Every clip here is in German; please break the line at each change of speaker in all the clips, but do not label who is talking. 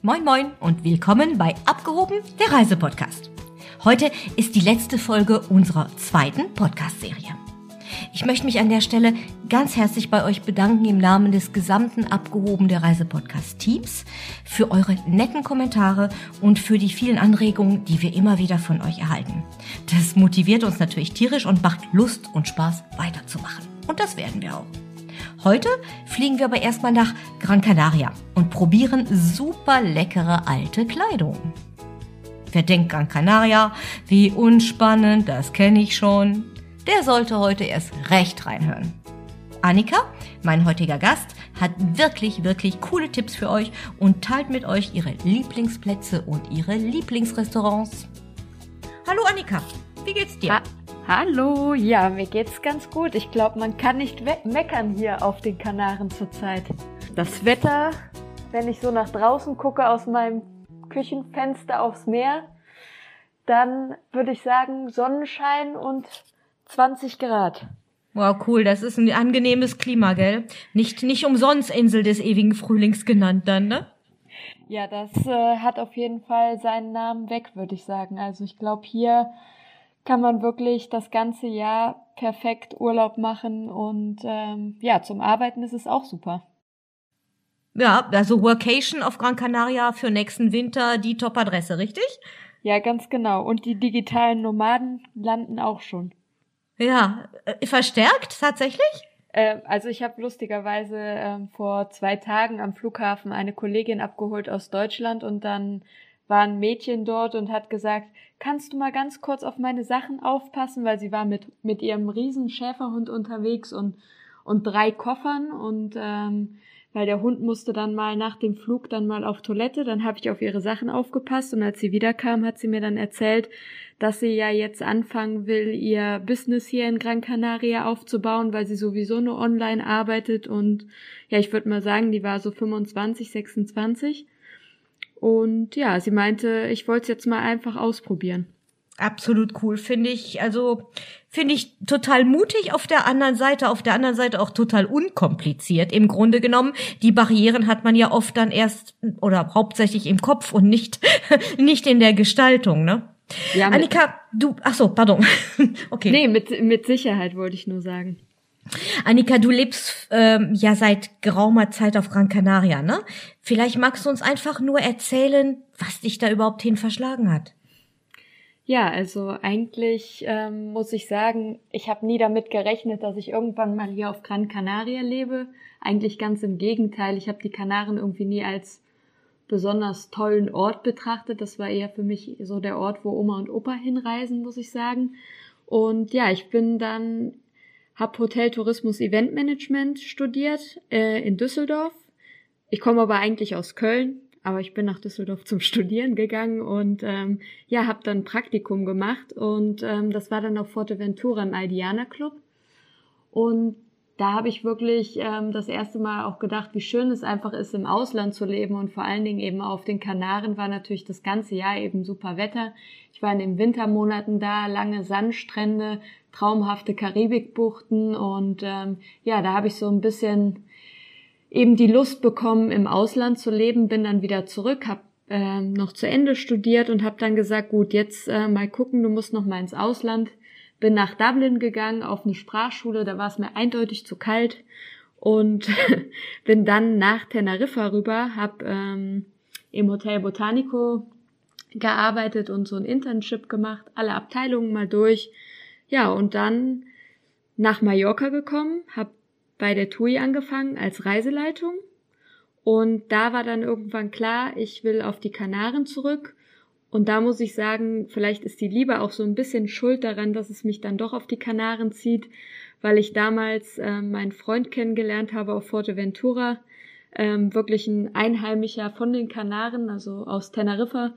Moin Moin und willkommen bei Abgehoben, der Reisepodcast. Heute ist die letzte Folge unserer zweiten Podcast-Serie. Ich möchte mich an der Stelle ganz herzlich bei euch bedanken im Namen des gesamten Abgehoben der Reisepodcast-Teams für eure netten Kommentare und für die vielen Anregungen, die wir immer wieder von euch erhalten. Das motiviert uns natürlich tierisch und macht Lust und Spaß weiterzumachen. Und das werden wir auch. Heute fliegen wir aber erstmal nach Gran Canaria und probieren super leckere alte Kleidung. Wer denkt Gran Canaria, wie unspannend, das kenne ich schon, der sollte heute erst recht reinhören. Annika, mein heutiger Gast, hat wirklich, wirklich coole Tipps für euch und teilt mit euch ihre Lieblingsplätze und ihre Lieblingsrestaurants. Hallo Annika, wie geht's dir?
Ha Hallo, ja, mir geht's ganz gut. Ich glaube, man kann nicht meckern hier auf den Kanaren zurzeit. Das Wetter, wenn ich so nach draußen gucke aus meinem Küchenfenster aufs Meer, dann würde ich sagen Sonnenschein und 20 Grad.
Wow, cool. Das ist ein angenehmes Klima, gell? Nicht, nicht umsonst Insel des ewigen Frühlings genannt dann, ne?
Ja, das äh, hat auf jeden Fall seinen Namen weg, würde ich sagen. Also ich glaube, hier kann man wirklich das ganze Jahr perfekt Urlaub machen und ähm, ja, zum Arbeiten ist es auch super.
Ja, also Workation auf Gran Canaria für nächsten Winter die Top-Adresse, richtig?
Ja, ganz genau. Und die digitalen Nomaden landen auch schon.
Ja, äh, verstärkt tatsächlich?
Äh, also ich habe lustigerweise äh, vor zwei Tagen am Flughafen eine Kollegin abgeholt aus Deutschland und dann war ein Mädchen dort und hat gesagt, kannst du mal ganz kurz auf meine Sachen aufpassen, weil sie war mit, mit ihrem riesen Schäferhund unterwegs und, und drei Koffern und ähm, weil der Hund musste dann mal nach dem Flug dann mal auf Toilette, dann habe ich auf ihre Sachen aufgepasst und als sie wiederkam, hat sie mir dann erzählt, dass sie ja jetzt anfangen will, ihr Business hier in Gran Canaria aufzubauen, weil sie sowieso nur online arbeitet und ja, ich würde mal sagen, die war so 25, 26 und ja, sie meinte, ich wollte es jetzt mal einfach ausprobieren.
Absolut cool, finde ich. Also finde ich total mutig auf der anderen Seite, auf der anderen Seite auch total unkompliziert. Im Grunde genommen, die Barrieren hat man ja oft dann erst oder hauptsächlich im Kopf und nicht nicht in der Gestaltung, ne? Ja, Annika, du, ach so, pardon.
okay. Nee, mit mit Sicherheit wollte ich nur sagen.
Annika, du lebst ähm, ja seit geraumer Zeit auf Gran Canaria, ne? Vielleicht magst du uns einfach nur erzählen, was dich da überhaupt hin verschlagen hat.
Ja, also eigentlich ähm, muss ich sagen, ich habe nie damit gerechnet, dass ich irgendwann mal hier auf Gran Canaria lebe. Eigentlich ganz im Gegenteil. Ich habe die Kanaren irgendwie nie als besonders tollen Ort betrachtet. Das war eher für mich so der Ort, wo Oma und Opa hinreisen, muss ich sagen. Und ja, ich bin dann habe Hotel Tourismus Event Management studiert äh, in Düsseldorf. Ich komme aber eigentlich aus Köln, aber ich bin nach Düsseldorf zum Studieren gegangen und ähm, ja, habe dann Praktikum gemacht und ähm, das war dann auf Forteventura im Aldiana Club. Und da habe ich wirklich ähm, das erste Mal auch gedacht, wie schön es einfach ist, im Ausland zu leben und vor allen Dingen eben auf den Kanaren war natürlich das ganze Jahr eben super Wetter. Ich war in den Wintermonaten da, lange Sandstrände, traumhafte Karibikbuchten und ähm, ja, da habe ich so ein bisschen eben die Lust bekommen, im Ausland zu leben, bin dann wieder zurück, habe ähm, noch zu Ende studiert und habe dann gesagt, gut, jetzt äh, mal gucken, du musst noch mal ins Ausland bin nach Dublin gegangen auf eine Sprachschule, da war es mir eindeutig zu kalt und bin dann nach Teneriffa rüber, habe ähm, im Hotel Botanico gearbeitet und so ein Internship gemacht, alle Abteilungen mal durch. Ja, und dann nach Mallorca gekommen, habe bei der TUI angefangen als Reiseleitung und da war dann irgendwann klar, ich will auf die Kanaren zurück und da muss ich sagen, vielleicht ist die Liebe auch so ein bisschen schuld daran, dass es mich dann doch auf die Kanaren zieht, weil ich damals äh, meinen Freund kennengelernt habe auf Forteventura, ähm, wirklich ein Einheimischer von den Kanaren, also aus Teneriffa.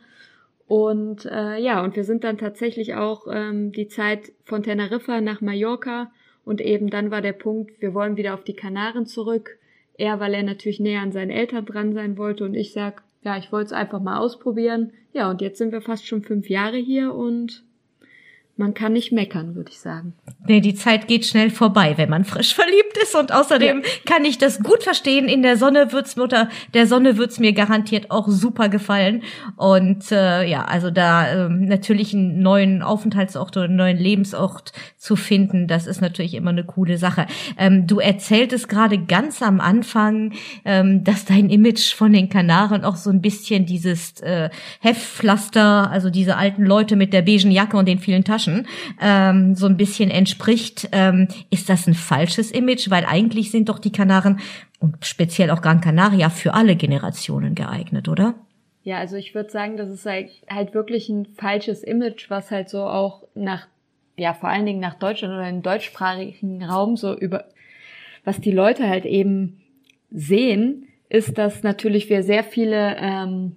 Und äh, ja, und wir sind dann tatsächlich auch ähm, die Zeit von Teneriffa nach Mallorca und eben dann war der Punkt, wir wollen wieder auf die Kanaren zurück. Er, weil er natürlich näher an seinen Eltern dran sein wollte und ich sag, ja, ich wollte es einfach mal ausprobieren. Ja, und jetzt sind wir fast schon fünf Jahre hier und man kann nicht meckern, würde ich sagen.
Nee, die Zeit geht schnell vorbei, wenn man frisch verliebt ist. Und außerdem ja. kann ich das gut verstehen. In der Sonne wird's mir unter der Sonne wird's mir garantiert auch super gefallen. Und äh, ja, also da äh, natürlich einen neuen Aufenthaltsort oder einen neuen Lebensort zu finden, das ist natürlich immer eine coole Sache. Ähm, du erzähltest gerade ganz am Anfang, ähm, dass dein Image von den Kanaren auch so ein bisschen dieses äh, Heftpflaster, also diese alten Leute mit der beigen Jacke und den vielen Taschen, ähm, so ein bisschen entspricht. Ähm, ist das ein falsches Image? Weil eigentlich sind doch die Kanaren und speziell auch Gran Canaria für alle Generationen geeignet, oder?
Ja, also ich würde sagen, das ist halt, halt wirklich ein falsches Image, was halt so auch nach, ja, vor allen Dingen nach Deutschland oder im deutschsprachigen Raum so über, was die Leute halt eben sehen, ist, dass natürlich wir sehr viele ähm,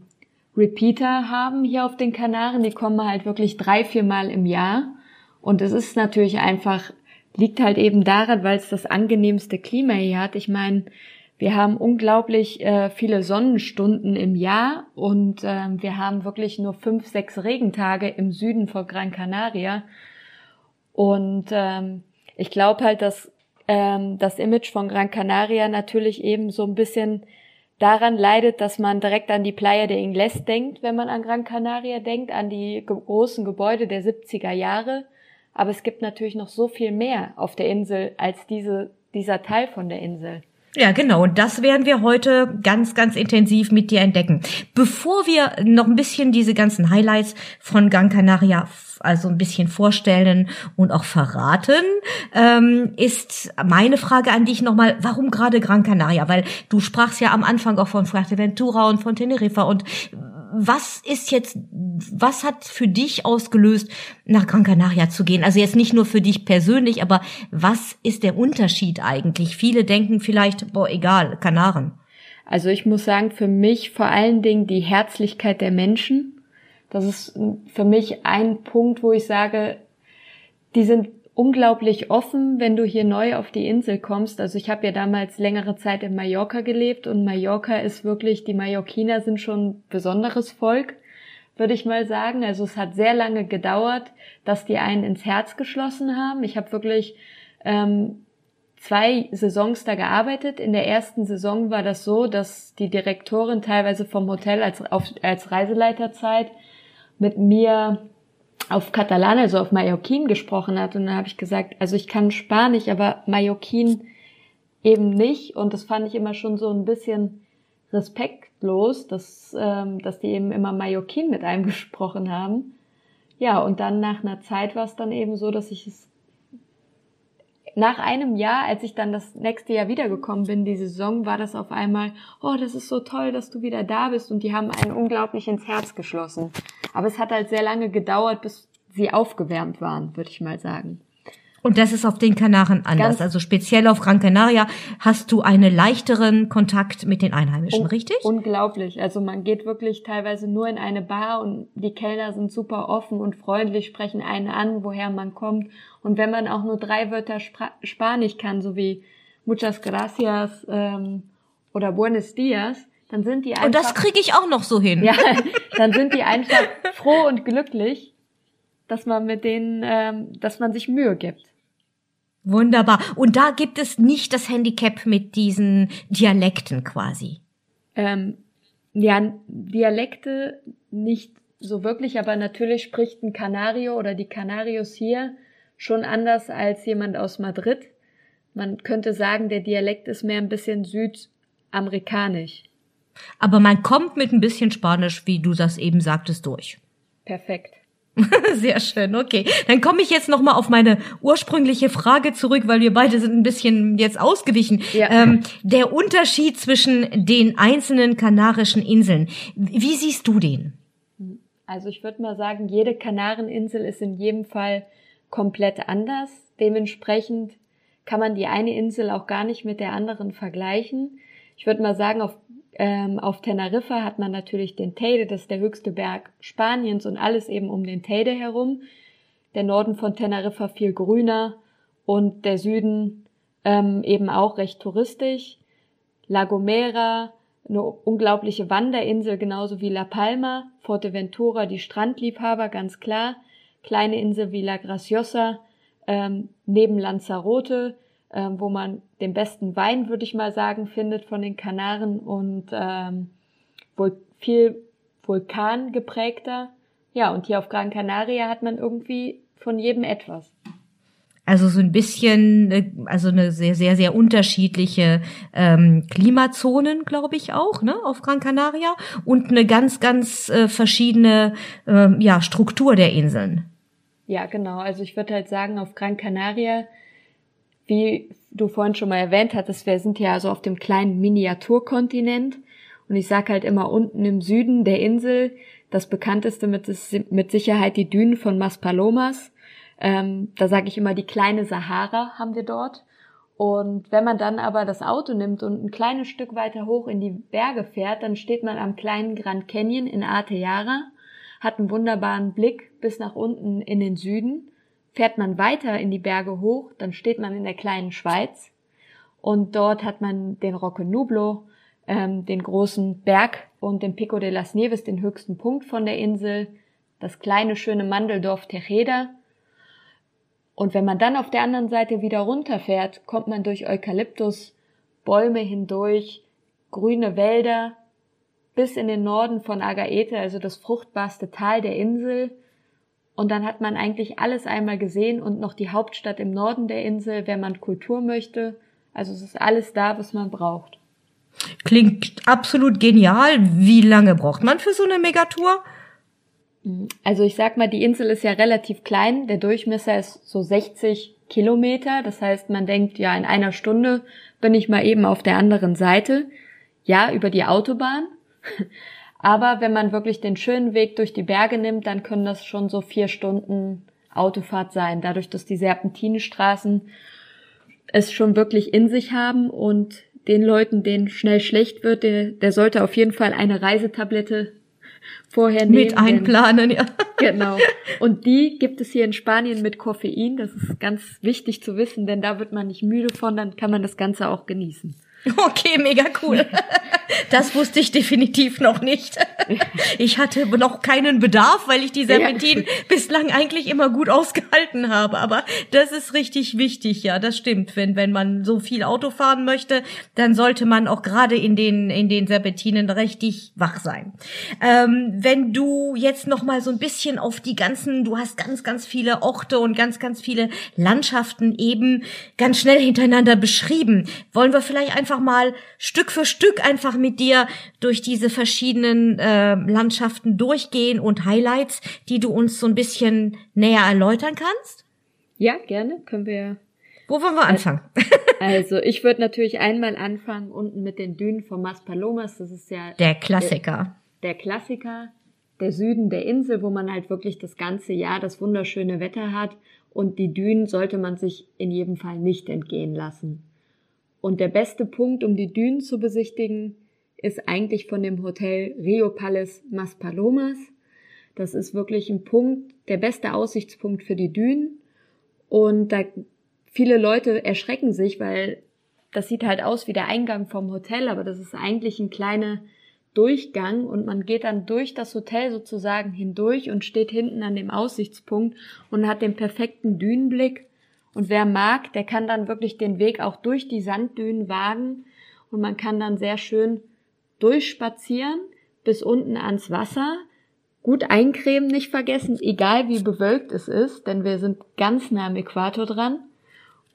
Repeater haben hier auf den Kanaren. Die kommen halt wirklich drei, vier Mal im Jahr. Und es ist natürlich einfach, liegt halt eben daran, weil es das angenehmste Klima hier hat. Ich meine, wir haben unglaublich äh, viele Sonnenstunden im Jahr und äh, wir haben wirklich nur fünf, sechs Regentage im Süden von Gran Canaria. Und ähm, ich glaube halt, dass ähm, das Image von Gran Canaria natürlich eben so ein bisschen daran leidet, dass man direkt an die Playa de Ingles denkt, wenn man an Gran Canaria denkt, an die großen Gebäude der 70er Jahre. Aber es gibt natürlich noch so viel mehr auf der Insel als diese, dieser Teil von der Insel.
Ja, genau. Und das werden wir heute ganz, ganz intensiv mit dir entdecken. Bevor wir noch ein bisschen diese ganzen Highlights von Gran Canaria also ein bisschen vorstellen und auch verraten, ähm, ist meine Frage an dich nochmal, warum gerade Gran Canaria? Weil du sprachst ja am Anfang auch von Fuerteventura und von Teneriffa und was ist jetzt, was hat für dich ausgelöst, nach Gran Canaria zu gehen? Also jetzt nicht nur für dich persönlich, aber was ist der Unterschied eigentlich? Viele denken vielleicht, boah, egal, Kanaren.
Also ich muss sagen, für mich vor allen Dingen die Herzlichkeit der Menschen. Das ist für mich ein Punkt, wo ich sage, die sind unglaublich offen, wenn du hier neu auf die Insel kommst. Also ich habe ja damals längere Zeit in Mallorca gelebt und Mallorca ist wirklich, die Mallorquiner sind schon ein besonderes Volk, würde ich mal sagen. Also es hat sehr lange gedauert, dass die einen ins Herz geschlossen haben. Ich habe wirklich ähm, zwei Saisons da gearbeitet. In der ersten Saison war das so, dass die Direktorin teilweise vom Hotel als, auf, als Reiseleiterzeit mit mir auf Katalan, also auf Mallorquin gesprochen hat. Und dann habe ich gesagt, also ich kann Spanisch, aber Mallorquin eben nicht. Und das fand ich immer schon so ein bisschen respektlos, dass, ähm, dass die eben immer Mallorquin mit einem gesprochen haben. Ja, und dann nach einer Zeit war es dann eben so, dass ich es nach einem Jahr, als ich dann das nächste Jahr wiedergekommen bin, die Saison, war das auf einmal, oh, das ist so toll, dass du wieder da bist und die haben einen unglaublich ins Herz geschlossen. Aber es hat halt sehr lange gedauert, bis sie aufgewärmt waren, würde ich mal sagen.
Und das ist auf den Kanaren anders. Ganz also speziell auf Gran Canaria hast du einen leichteren Kontakt mit den Einheimischen, richtig?
Unglaublich. Also man geht wirklich teilweise nur in eine Bar und die Kellner sind super offen und freundlich, sprechen einen an, woher man kommt. Und wenn man auch nur drei Wörter Spra Spanisch kann, so wie Muchas gracias ähm, oder Buenos dias, dann sind die einfach.
Und das kriege ich auch noch so hin.
Ja, dann sind die einfach froh und glücklich, dass man mit denen, ähm, dass man sich Mühe gibt.
Wunderbar. Und da gibt es nicht das Handicap mit diesen Dialekten quasi.
Ähm, ja, Dialekte nicht so wirklich, aber natürlich spricht ein Canario oder die Canarios hier schon anders als jemand aus Madrid. Man könnte sagen, der Dialekt ist mehr ein bisschen südamerikanisch.
Aber man kommt mit ein bisschen Spanisch, wie du das eben sagtest, durch.
Perfekt.
Sehr schön, okay. Dann komme ich jetzt nochmal auf meine ursprüngliche Frage zurück, weil wir beide sind ein bisschen jetzt ausgewichen. Ja. Ähm, der Unterschied zwischen den einzelnen kanarischen Inseln, wie siehst du den?
Also ich würde mal sagen, jede Kanareninsel ist in jedem Fall komplett anders. Dementsprechend kann man die eine Insel auch gar nicht mit der anderen vergleichen. Ich würde mal sagen, auf ähm, auf Teneriffa hat man natürlich den Teide, das ist der höchste Berg Spaniens und alles eben um den Teide herum. Der Norden von Teneriffa viel grüner und der Süden ähm, eben auch recht touristisch. La Gomera, eine unglaubliche Wanderinsel, genauso wie La Palma, Forteventura, die Strandliebhaber, ganz klar. Kleine Insel wie La Graciosa, ähm, neben Lanzarote, ähm, wo man den besten Wein, würde ich mal sagen, findet von den Kanaren und ähm, wohl viel Vulkan geprägter. Ja, und hier auf Gran Canaria hat man irgendwie von jedem etwas.
Also so ein bisschen, äh, also eine sehr, sehr, sehr unterschiedliche ähm, Klimazonen, glaube ich auch, ne, auf Gran Canaria und eine ganz, ganz äh, verschiedene ähm, ja, Struktur der Inseln.
Ja, genau. Also ich würde halt sagen, auf Gran Canaria, wie du vorhin schon mal erwähnt hattest, wir sind ja also auf dem kleinen Miniaturkontinent und ich sag halt immer unten im Süden der Insel, das bekannteste mit, mit Sicherheit die Dünen von Maspalomas ähm, da sage ich immer, die kleine Sahara haben wir dort. Und wenn man dann aber das Auto nimmt und ein kleines Stück weiter hoch in die Berge fährt, dann steht man am kleinen Grand Canyon in Ateara, hat einen wunderbaren Blick bis nach unten in den Süden. Fährt man weiter in die Berge hoch, dann steht man in der kleinen Schweiz und dort hat man den Rocco Nublo, ähm, den großen Berg und den Pico de las Nieves, den höchsten Punkt von der Insel, das kleine schöne Mandeldorf Tejeda und wenn man dann auf der anderen Seite wieder runterfährt, kommt man durch Eukalyptus, Bäume hindurch, grüne Wälder, bis in den Norden von Agaete, also das fruchtbarste Tal der Insel. Und dann hat man eigentlich alles einmal gesehen und noch die Hauptstadt im Norden der Insel, wenn man Kultur möchte. Also es ist alles da, was man braucht.
Klingt absolut genial. Wie lange braucht man für so eine Megatour?
Also ich sag mal, die Insel ist ja relativ klein. Der Durchmesser ist so 60 Kilometer. Das heißt, man denkt, ja, in einer Stunde bin ich mal eben auf der anderen Seite. Ja, über die Autobahn. Aber wenn man wirklich den schönen Weg durch die Berge nimmt, dann können das schon so vier Stunden Autofahrt sein. Dadurch, dass die Serpentinenstraßen es schon wirklich in sich haben und den Leuten, denen schnell schlecht wird, der, der sollte auf jeden Fall eine Reisetablette vorher nehmen.
Mit einplanen, ja.
Genau. Und die gibt es hier in Spanien mit Koffein. Das ist ganz wichtig zu wissen, denn da wird man nicht müde von, dann kann man das Ganze auch genießen.
Okay, mega cool. Das wusste ich definitiv noch nicht. Ich hatte noch keinen Bedarf, weil ich die Serpentinen ja. bislang eigentlich immer gut ausgehalten habe. Aber das ist richtig wichtig, ja, das stimmt. Wenn, wenn man so viel Auto fahren möchte, dann sollte man auch gerade in den, in den Serpentinen richtig wach sein. Ähm, wenn du jetzt noch mal so ein bisschen auf die ganzen, du hast ganz, ganz viele Orte und ganz, ganz viele Landschaften eben ganz schnell hintereinander beschrieben. Wollen wir vielleicht einfach mal Stück für Stück einfach mit dir durch diese verschiedenen äh, Landschaften durchgehen und Highlights, die du uns so ein bisschen näher erläutern kannst?
Ja, gerne. Können wir.
Wo wollen wir anfangen?
Also, ich würde natürlich einmal anfangen unten mit den Dünen von Maspalomas. Das ist ja
der Klassiker.
Der, der Klassiker, der Süden der Insel, wo man halt wirklich das ganze Jahr das wunderschöne Wetter hat. Und die Dünen sollte man sich in jedem Fall nicht entgehen lassen. Und der beste Punkt, um die Dünen zu besichtigen, ist eigentlich von dem Hotel Rio Palace Maspalomas. Das ist wirklich ein Punkt, der beste Aussichtspunkt für die Dünen. Und da viele Leute erschrecken sich, weil das sieht halt aus wie der Eingang vom Hotel, aber das ist eigentlich ein kleiner Durchgang und man geht dann durch das Hotel sozusagen hindurch und steht hinten an dem Aussichtspunkt und hat den perfekten Dünenblick und wer mag, der kann dann wirklich den Weg auch durch die Sanddünen wagen und man kann dann sehr schön durchspazieren bis unten ans Wasser. Gut eincremen nicht vergessen, egal wie bewölkt es ist, denn wir sind ganz nah am Äquator dran.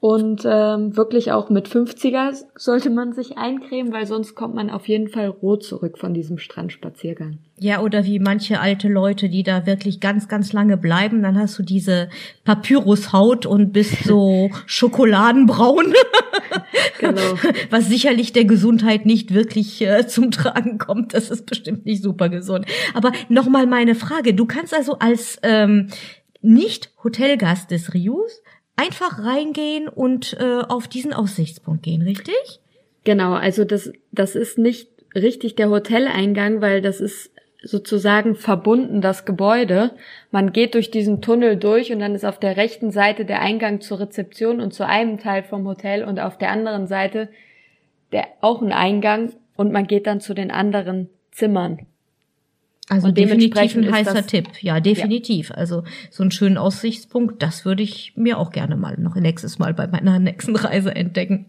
Und ähm, wirklich auch mit 50er sollte man sich eincremen, weil sonst kommt man auf jeden Fall rot zurück von diesem Strandspaziergang.
Ja, oder wie manche alte Leute, die da wirklich ganz, ganz lange bleiben, dann hast du diese Papyrushaut und bist so schokoladenbraun. genau. Was sicherlich der Gesundheit nicht wirklich äh, zum Tragen kommt. Das ist bestimmt nicht super gesund. Aber nochmal meine Frage. Du kannst also als ähm, nicht Hotelgast des Rius einfach reingehen und äh, auf diesen Aussichtspunkt gehen, richtig?
Genau, also das, das ist nicht richtig der Hoteleingang, weil das ist sozusagen verbunden, das Gebäude. Man geht durch diesen Tunnel durch und dann ist auf der rechten Seite der Eingang zur Rezeption und zu einem Teil vom Hotel und auf der anderen Seite der, auch ein Eingang und man geht dann zu den anderen Zimmern.
Also
Und
definitiv
dementsprechend
ein heißer
das-
Tipp. Ja, definitiv. Also so einen schönen Aussichtspunkt, das würde ich mir auch gerne mal noch nächstes Mal bei meiner nächsten Reise entdecken.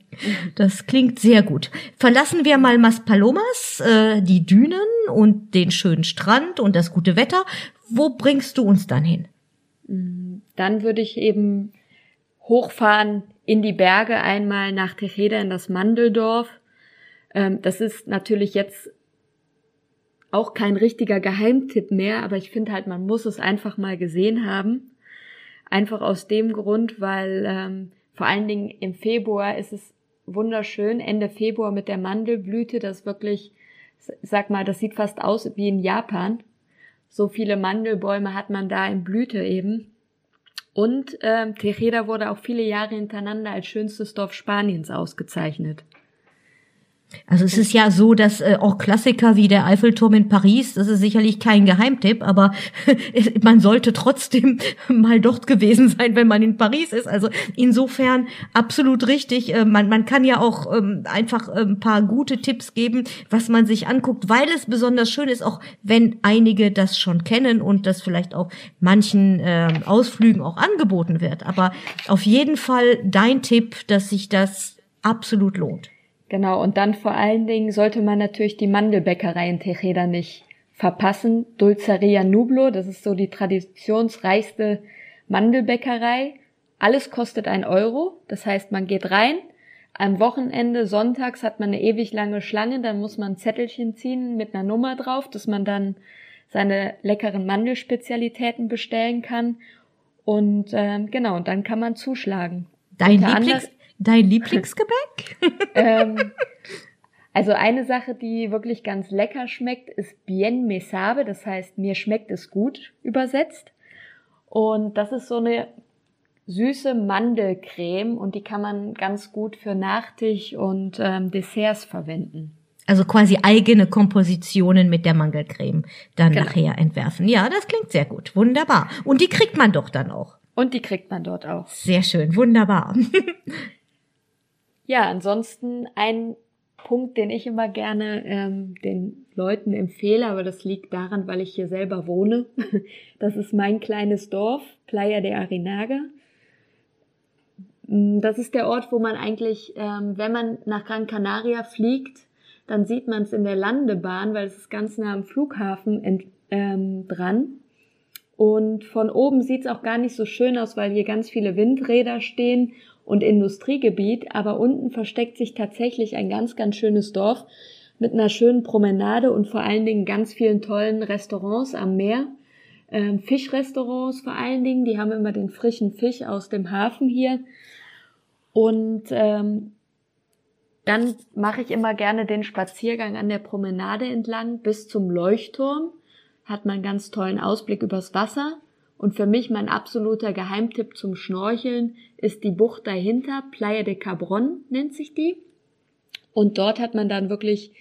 Das klingt sehr gut. Verlassen wir mal Maspalomas, äh, die Dünen und den schönen Strand und das gute Wetter. Wo bringst du uns dann hin?
Dann würde ich eben hochfahren in die Berge einmal nach Tejeda in das Mandeldorf. Ähm, das ist natürlich jetzt auch kein richtiger Geheimtipp mehr, aber ich finde halt, man muss es einfach mal gesehen haben. Einfach aus dem Grund, weil ähm, vor allen Dingen im Februar ist es wunderschön, Ende Februar mit der Mandelblüte, das wirklich, sag mal, das sieht fast aus wie in Japan. So viele Mandelbäume hat man da in Blüte eben. Und ähm, Tejeda wurde auch viele Jahre hintereinander als schönstes Dorf Spaniens ausgezeichnet.
Also es ist ja so, dass äh, auch Klassiker wie der Eiffelturm in Paris, das ist sicherlich kein Geheimtipp, aber man sollte trotzdem mal dort gewesen sein, wenn man in Paris ist. Also insofern absolut richtig. Äh, man, man kann ja auch ähm, einfach äh, ein paar gute Tipps geben, was man sich anguckt, weil es besonders schön ist, auch wenn einige das schon kennen und das vielleicht auch manchen äh, Ausflügen auch angeboten wird. Aber auf jeden Fall dein Tipp, dass sich das absolut lohnt.
Genau, und dann vor allen Dingen sollte man natürlich die Mandelbäckerei in Tejeda nicht verpassen. Dulceria Nublo, das ist so die traditionsreichste Mandelbäckerei. Alles kostet ein Euro, das heißt, man geht rein. Am Wochenende, sonntags, hat man eine ewig lange Schlange, dann muss man ein Zettelchen ziehen mit einer Nummer drauf, dass man dann seine leckeren Mandelspezialitäten bestellen kann. Und ähm, genau, und dann kann man zuschlagen.
Dein, Lieblings, dein Lieblingsgebäck?
ähm, also eine Sache, die wirklich ganz lecker schmeckt, ist Bien me sabe, das heißt, mir schmeckt es gut übersetzt. Und das ist so eine süße Mandelcreme und die kann man ganz gut für Nachtisch und ähm, Desserts verwenden.
Also quasi eigene Kompositionen mit der Mangelcreme dann
Genau.
nachher entwerfen. Ja, das klingt sehr gut. Wunderbar. Und die kriegt man doch dann auch.
Und die kriegt man dort auch.
Sehr schön. Wunderbar.
Ja, ansonsten ein Punkt, den ich immer gerne ähm, den Leuten empfehle, aber das liegt daran, weil ich hier selber wohne. Das ist mein kleines Dorf, Playa de Arinaga. Mm, Das ist der Ort, wo man eigentlich, ähm, wenn man nach Gran Canaria fliegt, dann sieht man es in der Landebahn, weil es ist ganz nah am Flughafen ent, ähm, dran. Und von oben sieht es auch gar nicht so schön aus, weil hier ganz viele Windräder stehen und Industriegebiet, aber unten versteckt sich tatsächlich ein ganz, ganz schönes Dorf mit einer schönen Promenade und vor allen Dingen ganz vielen tollen Restaurants am Meer. Ähm, Fischrestaurants vor allen Dingen, die haben immer den frischen Fisch aus dem Hafen hier. Und ähm, dann mache ich immer gerne den Spaziergang an der Promenade entlang bis zum Leuchtturm. Hat man einen ganz tollen Ausblick übers Wasser. Und für mich mein absoluter Geheimtipp zum Schnorcheln ist die Bucht dahinter, Playa de Cabron nennt sich die. Und dort hat man dann wirklich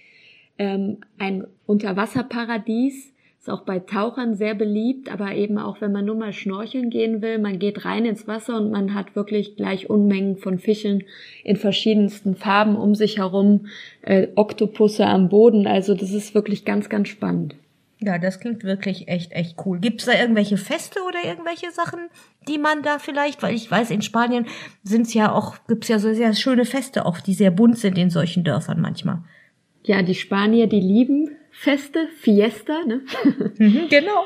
ähm, ein Unterwasserparadies, ist auch bei Tauchern sehr beliebt, aber eben auch wenn man nur mal schnorcheln gehen will, man geht rein ins Wasser und man hat wirklich gleich Unmengen von Fischen in verschiedensten Farben um sich herum, äh, Oktopusse am Boden, also das ist wirklich ganz, ganz spannend.
Ja, das klingt wirklich echt, echt cool. Gibt's da irgendwelche Feste oder irgendwelche Sachen, die man da vielleicht, weil ich weiß, in Spanien sind's ja auch, gibt's ja so sehr schöne Feste auch, die sehr bunt sind in solchen Dörfern manchmal.
Ja, die Spanier, die lieben Feste, Fiesta, ne?
Mhm, genau.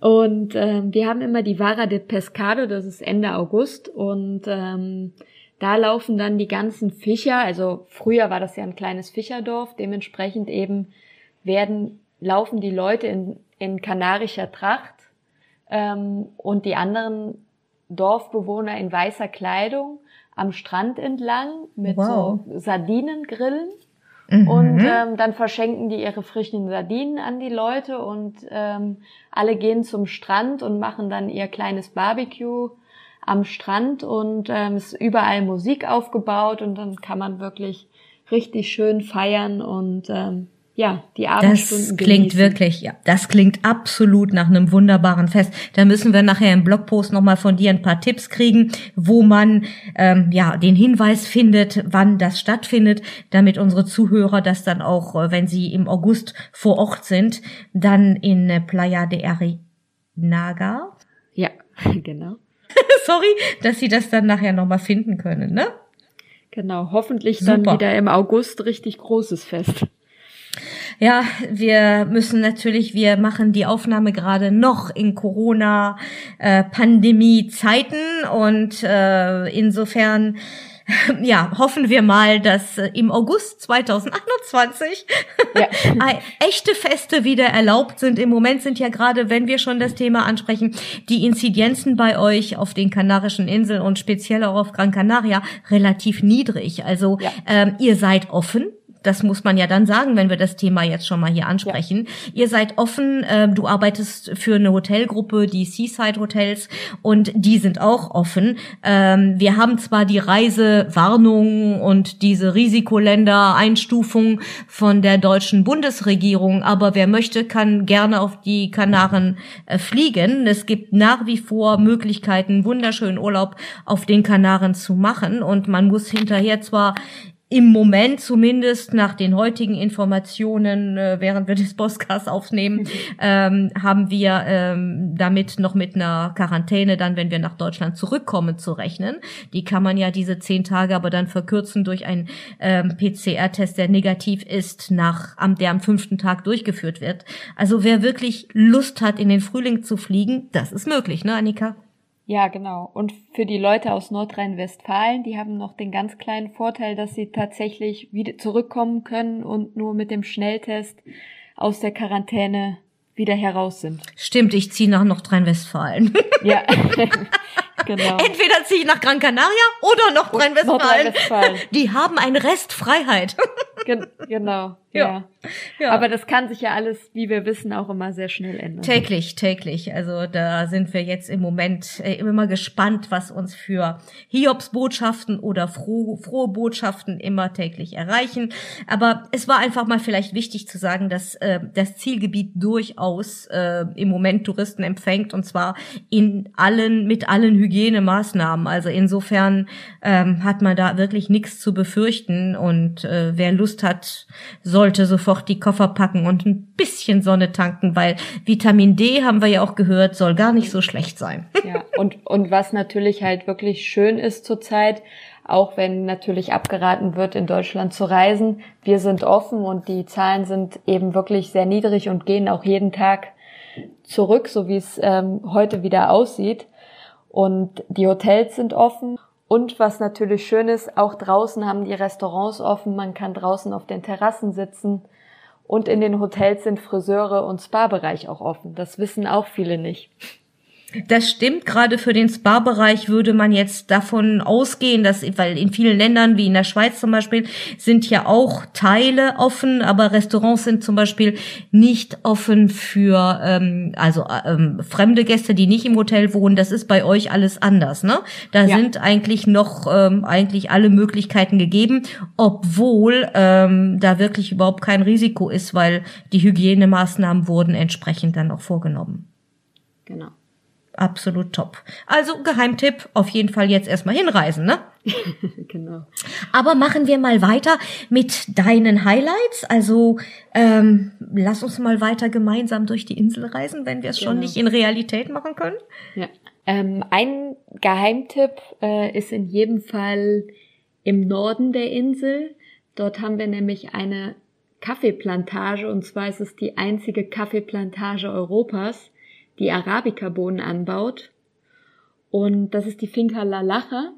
Und ähm, wir haben immer die Vara de Pescado, das ist Ende August. Und ähm, da laufen dann die ganzen Fischer, also früher war das ja ein kleines Fischerdorf, dementsprechend eben werden, laufen die Leute in, in kanarischer Tracht ähm, und die anderen Dorfbewohner in weißer Kleidung am Strand entlang mit
Wow.
so Sardinengrillen.
Mhm.
Und ähm, dann verschenken die ihre frischen Sardinen an die Leute und ähm, alle gehen zum Strand und machen dann ihr kleines Barbecue am Strand und ähm, es ist überall Musik aufgebaut und dann kann man wirklich richtig schön feiern und ähm, ja, die Abendstunden
Das klingt
genießen.
wirklich, ja, das klingt absolut nach einem wunderbaren Fest. Da müssen wir nachher im Blogpost nochmal von dir ein paar Tipps kriegen, wo man ähm, ja den Hinweis findet, wann das stattfindet, damit unsere Zuhörer das dann auch, äh, wenn sie im August vor Ort sind, dann in äh, Playa de Arinaga,
Ja, genau.
sorry, dass sie das dann nachher nochmal finden können, ne?
Genau, hoffentlich dann
Super.
wieder im August richtig großes Fest.
Ja, wir müssen natürlich, wir machen die Aufnahme gerade noch in Corona-Pandemie-Zeiten und äh, insofern ja, hoffen wir mal, dass äh, im August 2021
Ja.
äh, echte Feste wieder erlaubt sind. Im Moment sind ja gerade, wenn wir schon das Thema ansprechen, die Inzidenzen bei euch auf den Kanarischen Inseln und speziell auch auf Gran Canaria relativ niedrig. Also
Ja.
ähm, ihr seid offen. Das muss man ja dann sagen, wenn wir das Thema jetzt schon mal hier ansprechen. Ihr seid offen, ähm, du arbeitest für eine Hotelgruppe, die Seaside Hotels, und die sind auch offen. Ähm, wir haben zwar die Reisewarnung und diese Risikoländer-Einstufung von der deutschen Bundesregierung, aber wer möchte, kann gerne auf die Kanaren äh, fliegen. Es gibt nach wie vor Möglichkeiten, wunderschönen Urlaub auf den Kanaren zu machen und man muss hinterher zwar im Moment zumindest nach den heutigen Informationen, äh, während wir das Podcast aufnehmen, ähm, haben wir ähm, damit noch mit einer Quarantäne dann, wenn wir nach Deutschland zurückkommen, zu rechnen. Die kann man ja diese zehn Tage aber dann verkürzen durch einen ähm, PCR-Test, der negativ ist, nach am der am fünften Tag durchgeführt wird. Also wer wirklich Lust hat, in den Frühling zu fliegen, das ist möglich, ne, Annika?
Ja, genau. Und für die Leute aus Nordrhein-Westfalen, die haben noch den ganz kleinen Vorteil, dass sie tatsächlich wieder zurückkommen können und nur mit dem Schnelltest aus der Quarantäne wieder heraus sind.
Stimmt, ich ziehe nach Nordrhein-Westfalen.
Ja, genau.
Entweder ziehe ich nach Gran Canaria oder Nordrhein-Westfalen.
Nordrhein-Westfalen.
Die haben eine Restfreiheit.
Gen genau. Ja.
Ja.
Aber das kann sich ja alles, wie wir wissen, auch immer sehr schnell ändern.
Täglich, täglich. Also da sind wir jetzt im Moment äh, immer gespannt, was uns für Hiobsbotschaften oder frohe, frohe Botschaften immer täglich erreichen. Aber es war einfach mal vielleicht wichtig zu sagen, dass äh, das Zielgebiet durchaus äh, im Moment Touristen empfängt und zwar in allen, mit allen Hygienemaßnahmen. Also insofern ähm, hat man da wirklich nichts zu befürchten und äh, wer Lust hat, sollte sofort die Koffer packen und ein bisschen Sonne tanken, weil Vitamin D, haben wir ja auch gehört, soll gar nicht so schlecht sein.
Ja, und, und was natürlich halt wirklich schön ist zurzeit, auch wenn natürlich abgeraten wird, in Deutschland zu reisen, wir sind offen und die Zahlen sind eben wirklich sehr niedrig und gehen auch jeden Tag zurück, so wie es ähm, heute wieder aussieht. Und die Hotels sind offen. Und was natürlich schön ist, auch draußen haben die Restaurants offen. Man kann draußen auf den Terrassen sitzen. Und in den Hotels sind Friseure und Spa-Bereich auch offen. Das wissen auch viele nicht.
Das stimmt, gerade für den Spa-Bereich würde man jetzt davon ausgehen, dass, weil in vielen Ländern, wie in der Schweiz zum Beispiel, sind ja auch Teile offen, aber Restaurants sind zum Beispiel nicht offen für ähm, also ähm, fremde Gäste, die nicht im Hotel wohnen. Das ist bei euch alles anders, ne? Da
Ja.
sind eigentlich noch ähm, eigentlich alle Möglichkeiten gegeben, obwohl ähm, da wirklich überhaupt kein Risiko ist, weil die Hygienemaßnahmen wurden entsprechend dann auch vorgenommen
Genau.
Absolut top. Also Geheimtipp, auf jeden Fall jetzt erstmal hinreisen, ne?
genau.
Aber machen wir mal weiter mit deinen Highlights. Also ähm, lass uns mal weiter gemeinsam durch die Insel reisen, wenn wir es schon
Genau.
nicht in Realität machen können.
Ja. Ähm, ein Geheimtipp äh, ist in jedem Fall im Norden der Insel. Dort haben wir nämlich eine Kaffeeplantage und zwar ist es die einzige Kaffeeplantage Europas, die Arabica-Bohnen anbaut. Und das ist die Finca La Laja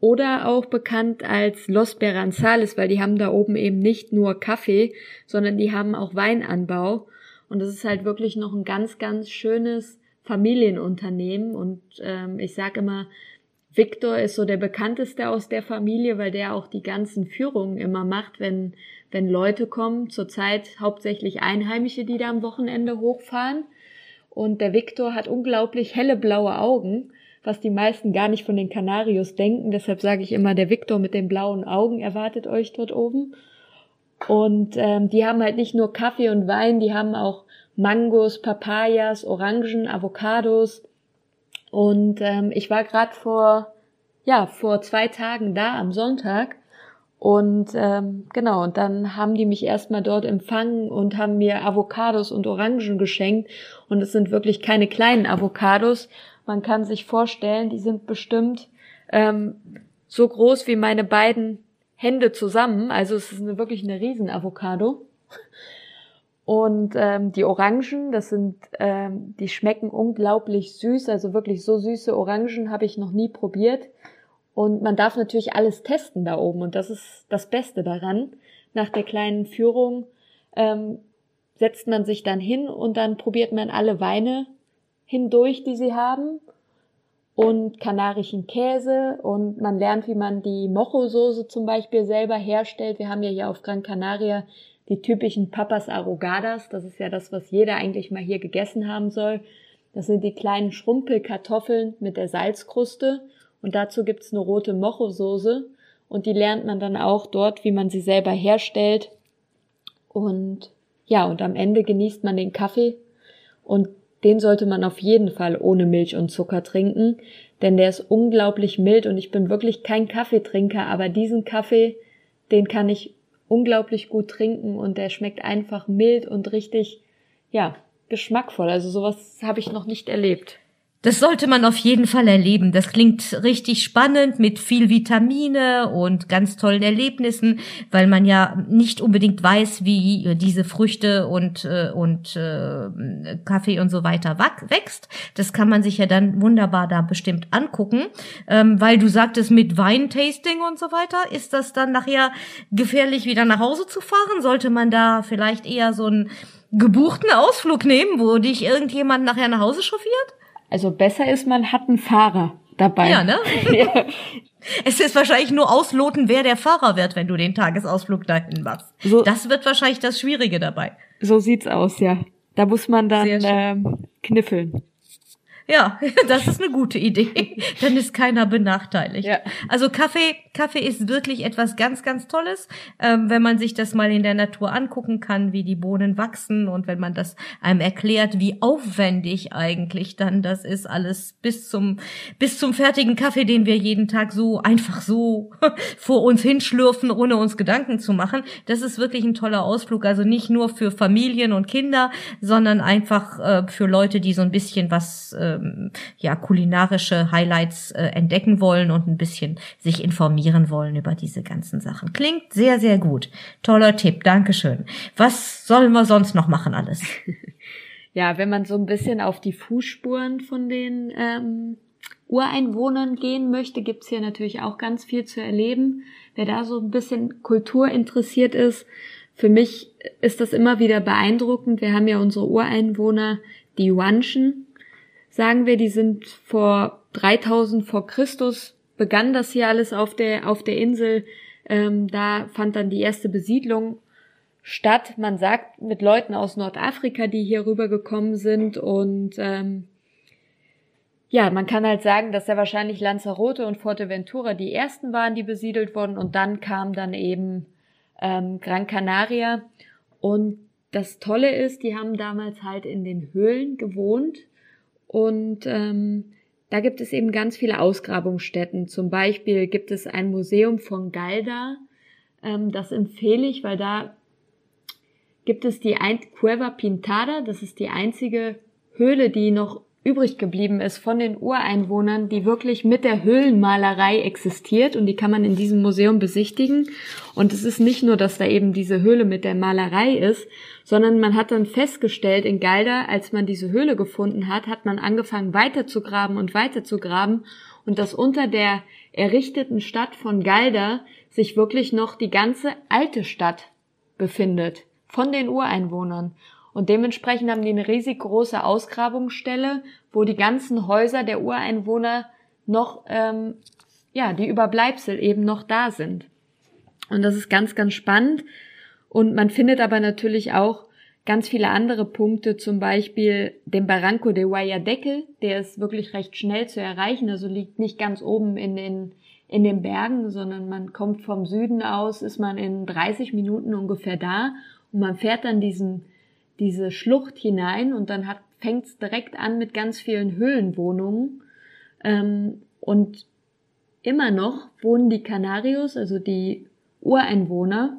oder auch bekannt als Los Beranzales, weil die haben da oben eben nicht nur Kaffee, sondern die haben auch Weinanbau. Und das ist halt wirklich noch ein ganz, ganz schönes Familienunternehmen. Und ähm, ich sage immer, Victor ist so der bekannteste aus der Familie, weil der auch die ganzen Führungen immer macht, wenn, wenn Leute kommen. Zurzeit hauptsächlich Einheimische, die da am Wochenende hochfahren. Und der Victor hat unglaublich helle blaue Augen, was die meisten gar nicht von den Kanarios denken. Deshalb sage ich immer, der Victor mit den blauen Augen erwartet euch dort oben. Und ähm, die haben halt nicht nur Kaffee und Wein, die haben auch Mangos, Papayas, Orangen, Avocados. Und ähm, ich war gerade vor, ja, vor zwei Tagen da am Sonntag. Und ähm, genau, und dann haben die mich erstmal dort empfangen und haben mir Avocados und Orangen geschenkt. Und es sind wirklich keine kleinen Avocados. Man kann sich vorstellen, die sind bestimmt ähm, so groß wie meine beiden Hände zusammen. Also es ist eine, wirklich eine riesen Avocado. Und ähm, die Orangen, das sind, ähm, die schmecken unglaublich süß, also wirklich so süße Orangen habe ich noch nie probiert. Und man darf natürlich alles testen da oben und das ist das Beste daran. Nach der kleinen Führung ähm, setzt man sich dann hin und dann probiert man alle Weine hindurch, die sie haben und kanarischen Käse und man lernt, wie man die Mojo-Soße zum Beispiel selber herstellt. Wir haben ja hier auf Gran Canaria die typischen Papas Arrogadas. Das ist ja das, was jeder eigentlich mal hier gegessen haben soll. Das sind die kleinen Schrumpelkartoffeln mit der Salzkruste und dazu gibt's eine rote Mojo-Soße und die lernt man dann auch dort, wie man sie selber herstellt. Und ja, und am Ende genießt man den Kaffee und den sollte man auf jeden Fall ohne Milch und Zucker trinken, denn der ist unglaublich mild und ich bin wirklich kein Kaffeetrinker, aber diesen Kaffee, den kann ich unglaublich gut trinken und der schmeckt einfach mild und richtig, ja, geschmackvoll. Also sowas habe ich noch nicht erlebt.
Das sollte man auf jeden Fall erleben. Das klingt richtig spannend mit viel Vitamine und ganz tollen Erlebnissen, weil man ja nicht unbedingt weiß, wie diese Früchte und äh, und äh, Kaffee und so weiter wächst. Das kann man sich ja dann wunderbar da bestimmt angucken, ähm, weil du sagtest mit Weintasting und so weiter, ist das dann nachher gefährlich wieder nach Hause zu fahren? Sollte man da vielleicht eher so einen gebuchten Ausflug nehmen, wo dich irgendjemand nachher nach Hause chauffiert?
Also besser ist, man hat einen Fahrer dabei.
Ja, ne? ja. Es ist wahrscheinlich nur ausloten, wer der Fahrer wird, wenn du den Tagesausflug dahin machst. So, das wird wahrscheinlich das Schwierige dabei.
So sieht's aus, ja. Da muss man dann ähm, kniffeln.
Ja, das ist eine gute Idee. Dann ist keiner benachteiligt. Ja. Also Kaffee, Kaffee ist wirklich etwas ganz, ganz Tolles, ähm, wenn man sich das mal in der Natur angucken kann, wie die Bohnen wachsen und wenn man das einem erklärt, wie aufwendig eigentlich dann das ist, alles bis zum, bis zum fertigen Kaffee, den wir jeden Tag so einfach so vor uns hinschlürfen, ohne uns Gedanken zu machen. Das ist wirklich ein toller Ausflug. Also nicht nur für Familien und Kinder, sondern einfach äh, für Leute, die so ein bisschen was äh, ähm, ja kulinarische Highlights äh, entdecken wollen und ein bisschen sich informieren wollen über diese ganzen Sachen. Klingt sehr, sehr gut. Toller Tipp, Dankeschön. Was sollen wir sonst noch machen alles?
Ja, wenn man so ein bisschen auf die Fußspuren von den ähm, Ureinwohnern gehen möchte, gibt's hier natürlich auch ganz viel zu erleben. Wer da so ein bisschen Kultur interessiert ist, für mich ist das immer wieder beeindruckend. Wir haben ja unsere Ureinwohner, die Wanschen, sagen wir, die sind vor 3000 vor Christus begann das hier alles auf der auf der Insel. Ähm, da fand dann die erste Besiedlung statt. Man sagt mit Leuten aus Nordafrika, die hier rübergekommen sind und ähm, ja, man kann halt sagen, dass ja wahrscheinlich Lanzarote und Fuerteventura die ersten waren, die besiedelt wurden und dann kam dann eben ähm, Gran Canaria und das Tolle ist, die haben damals halt in den Höhlen gewohnt und ähm, da gibt es eben ganz viele Ausgrabungsstätten. Zum Beispiel gibt es ein Museum von Galda. Ähm, das empfehle ich, weil da gibt es die ein Cueva Pintada. Das ist die einzige Höhle, die noch übrig geblieben ist von den Ureinwohnern, die wirklich mit der Höhlenmalerei existiert und die kann man in diesem Museum besichtigen. Und es ist nicht nur, dass da eben diese Höhle mit der Malerei ist, sondern man hat dann festgestellt in Galda, als man diese Höhle gefunden hat, hat man angefangen weiterzugraben und weiterzugraben und dass unter der errichteten Stadt von Galda sich wirklich noch die ganze alte Stadt befindet von den Ureinwohnern. Und dementsprechend haben die eine riesig große Ausgrabungsstelle, wo die ganzen Häuser der Ureinwohner noch, ähm, ja, die Überbleibsel eben noch da sind. Und das ist ganz, ganz spannend. Und man findet aber natürlich auch ganz viele andere Punkte, zum Beispiel den Barranco de Guayadeque, der ist wirklich recht schnell zu erreichen, also liegt nicht ganz oben in den, in den Bergen, sondern man kommt vom Süden aus, ist man in 30 Minuten ungefähr da und man fährt dann diesen, diese Schlucht hinein und dann fängt es direkt an mit ganz vielen Höhlenwohnungen. Ähm, und immer noch wohnen die Canarios, also die Ureinwohner,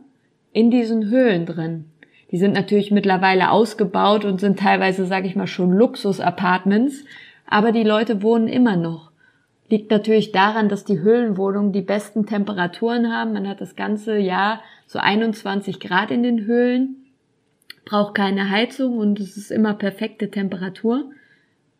in diesen Höhlen drin. Die sind natürlich mittlerweile ausgebaut und sind teilweise, sage ich mal, schon Luxus-Apartments, aber die Leute wohnen immer noch. Liegt natürlich daran, dass die Höhlenwohnungen die besten Temperaturen haben. Man hat das ganze Jahr so 21 Grad in den Höhlen, braucht keine Heizung und es ist immer perfekte Temperatur.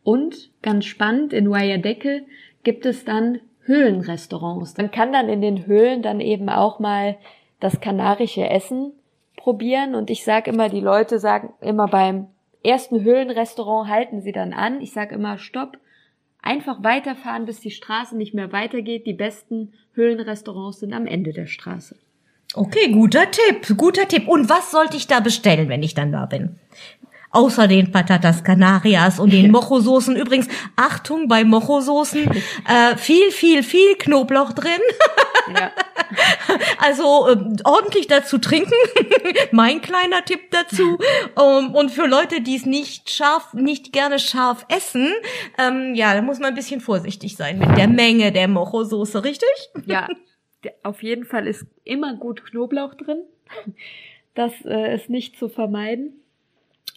Und ganz spannend, in Wayadeke gibt es dann Höhlenrestaurants. Man kann dann in den Höhlen dann eben auch mal das kanarische Essen probieren und ich sage immer, die Leute sagen immer beim ersten Höhlenrestaurant halten sie dann an. Ich sage immer Stopp, Einfach weiterfahren, bis die Straße nicht mehr weitergeht. Die besten Höhlenrestaurants sind am Ende der Straße.
Okay, guter Tipp, guter Tipp. Und was sollte ich da bestellen, wenn ich dann da bin? Außer den Patatas Canarias und den Mocho-Soßen. Übrigens, Achtung bei Mocho-Soßen, äh, viel, viel, viel Knoblauch drin. Ja. Also äh, ordentlich dazu trinken, mein kleiner Tipp dazu. Um, ähm, und für Leute, die es nicht scharf, nicht gerne scharf essen, ähm, ja, da muss man ein bisschen vorsichtig sein mit der Menge der Mocho-Soße, richtig?
Ja, auf jeden Fall ist immer gut Knoblauch drin. Das äh, ist nicht zu vermeiden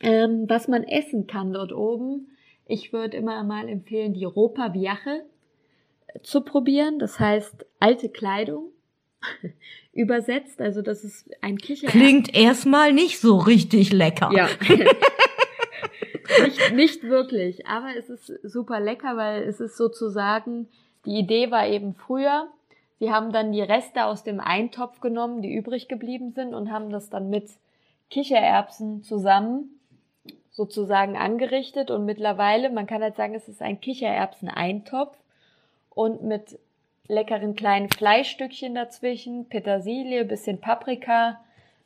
ähm, was man essen kann dort oben. Ich würde immer mal empfehlen, die Ropa Viaje zu probieren. Das heißt alte Kleidung übersetzt. Also das ist ein Kicher.
Klingt erstmal nicht so richtig lecker.
Ja. nicht, nicht wirklich, aber es ist super lecker, weil es ist sozusagen, die Idee war eben früher, sie haben dann die Reste aus dem Eintopf genommen, die übrig geblieben sind und haben das dann mit Kichererbsen zusammen sozusagen angerichtet und mittlerweile, man kann halt sagen, es ist ein Kichererbsen-Eintopf und mit leckeren kleinen Fleischstückchen dazwischen, Petersilie, bisschen Paprika,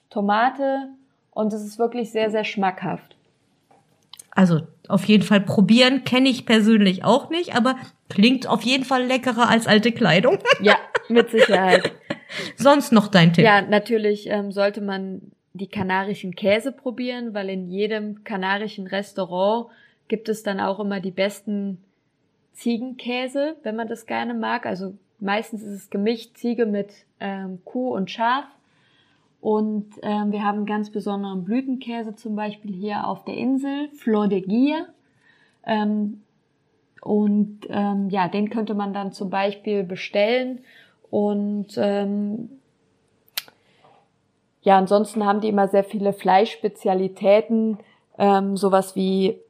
Tomate und es ist wirklich sehr, sehr schmackhaft.
Also auf jeden Fall probieren, kenne ich persönlich auch nicht, aber klingt auf jeden Fall leckerer als alte Kleidung.
Ja, mit Sicherheit.
Sonst noch dein Tipp?
Ja, natürlich ähm, sollte man die kanarischen Käse probieren, weil in jedem kanarischen Restaurant gibt es dann auch immer die besten Ziegenkäse, wenn man das gerne mag. Also meistens ist es gemischt Ziege mit ähm, Kuh und Schaf. Und ähm, wir haben einen ganz besonderen Blütenkäse zum Beispiel hier auf der Insel, Flor de Guia. Ähm, und ähm, ja, den könnte man dann zum Beispiel bestellen. Und ähm, ja, ansonsten haben die immer sehr viele Fleischspezialitäten, ähm, sowas wie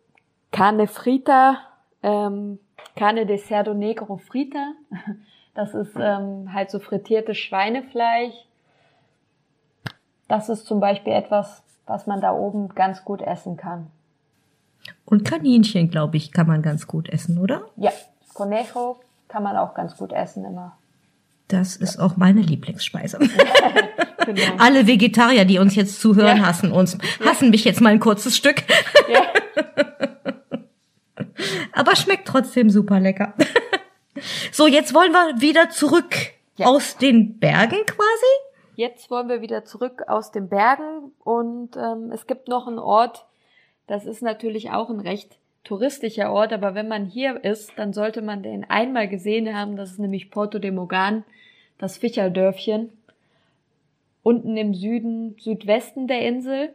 Carne Frita, ähm, Carne de Cerdo Negro Frita. Das ist ähm, halt so frittiertes Schweinefleisch. Das ist zum Beispiel etwas, was man da oben ganz gut essen kann.
Und Kaninchen, glaube ich, kann man ganz gut essen, oder?
Ja, Conejo kann man auch ganz gut essen immer.
Das ist auch meine Lieblingsspeise. genau. Alle Vegetarier, die uns jetzt zuhören, ja. hassen uns, hassen ja. mich jetzt mal ein kurzes Stück. Ja. Aber schmeckt trotzdem super lecker. So, jetzt wollen wir wieder zurück aus den Bergen quasi.
Jetzt wollen wir wieder zurück aus den Bergen und ähm, es gibt noch einen Ort, das ist natürlich auch ein recht touristischer Ort, aber wenn man hier ist, dann sollte man den einmal gesehen haben. Das ist nämlich Porto de Mogan, das Fischerdörfchen unten im Süden, Südwesten der Insel.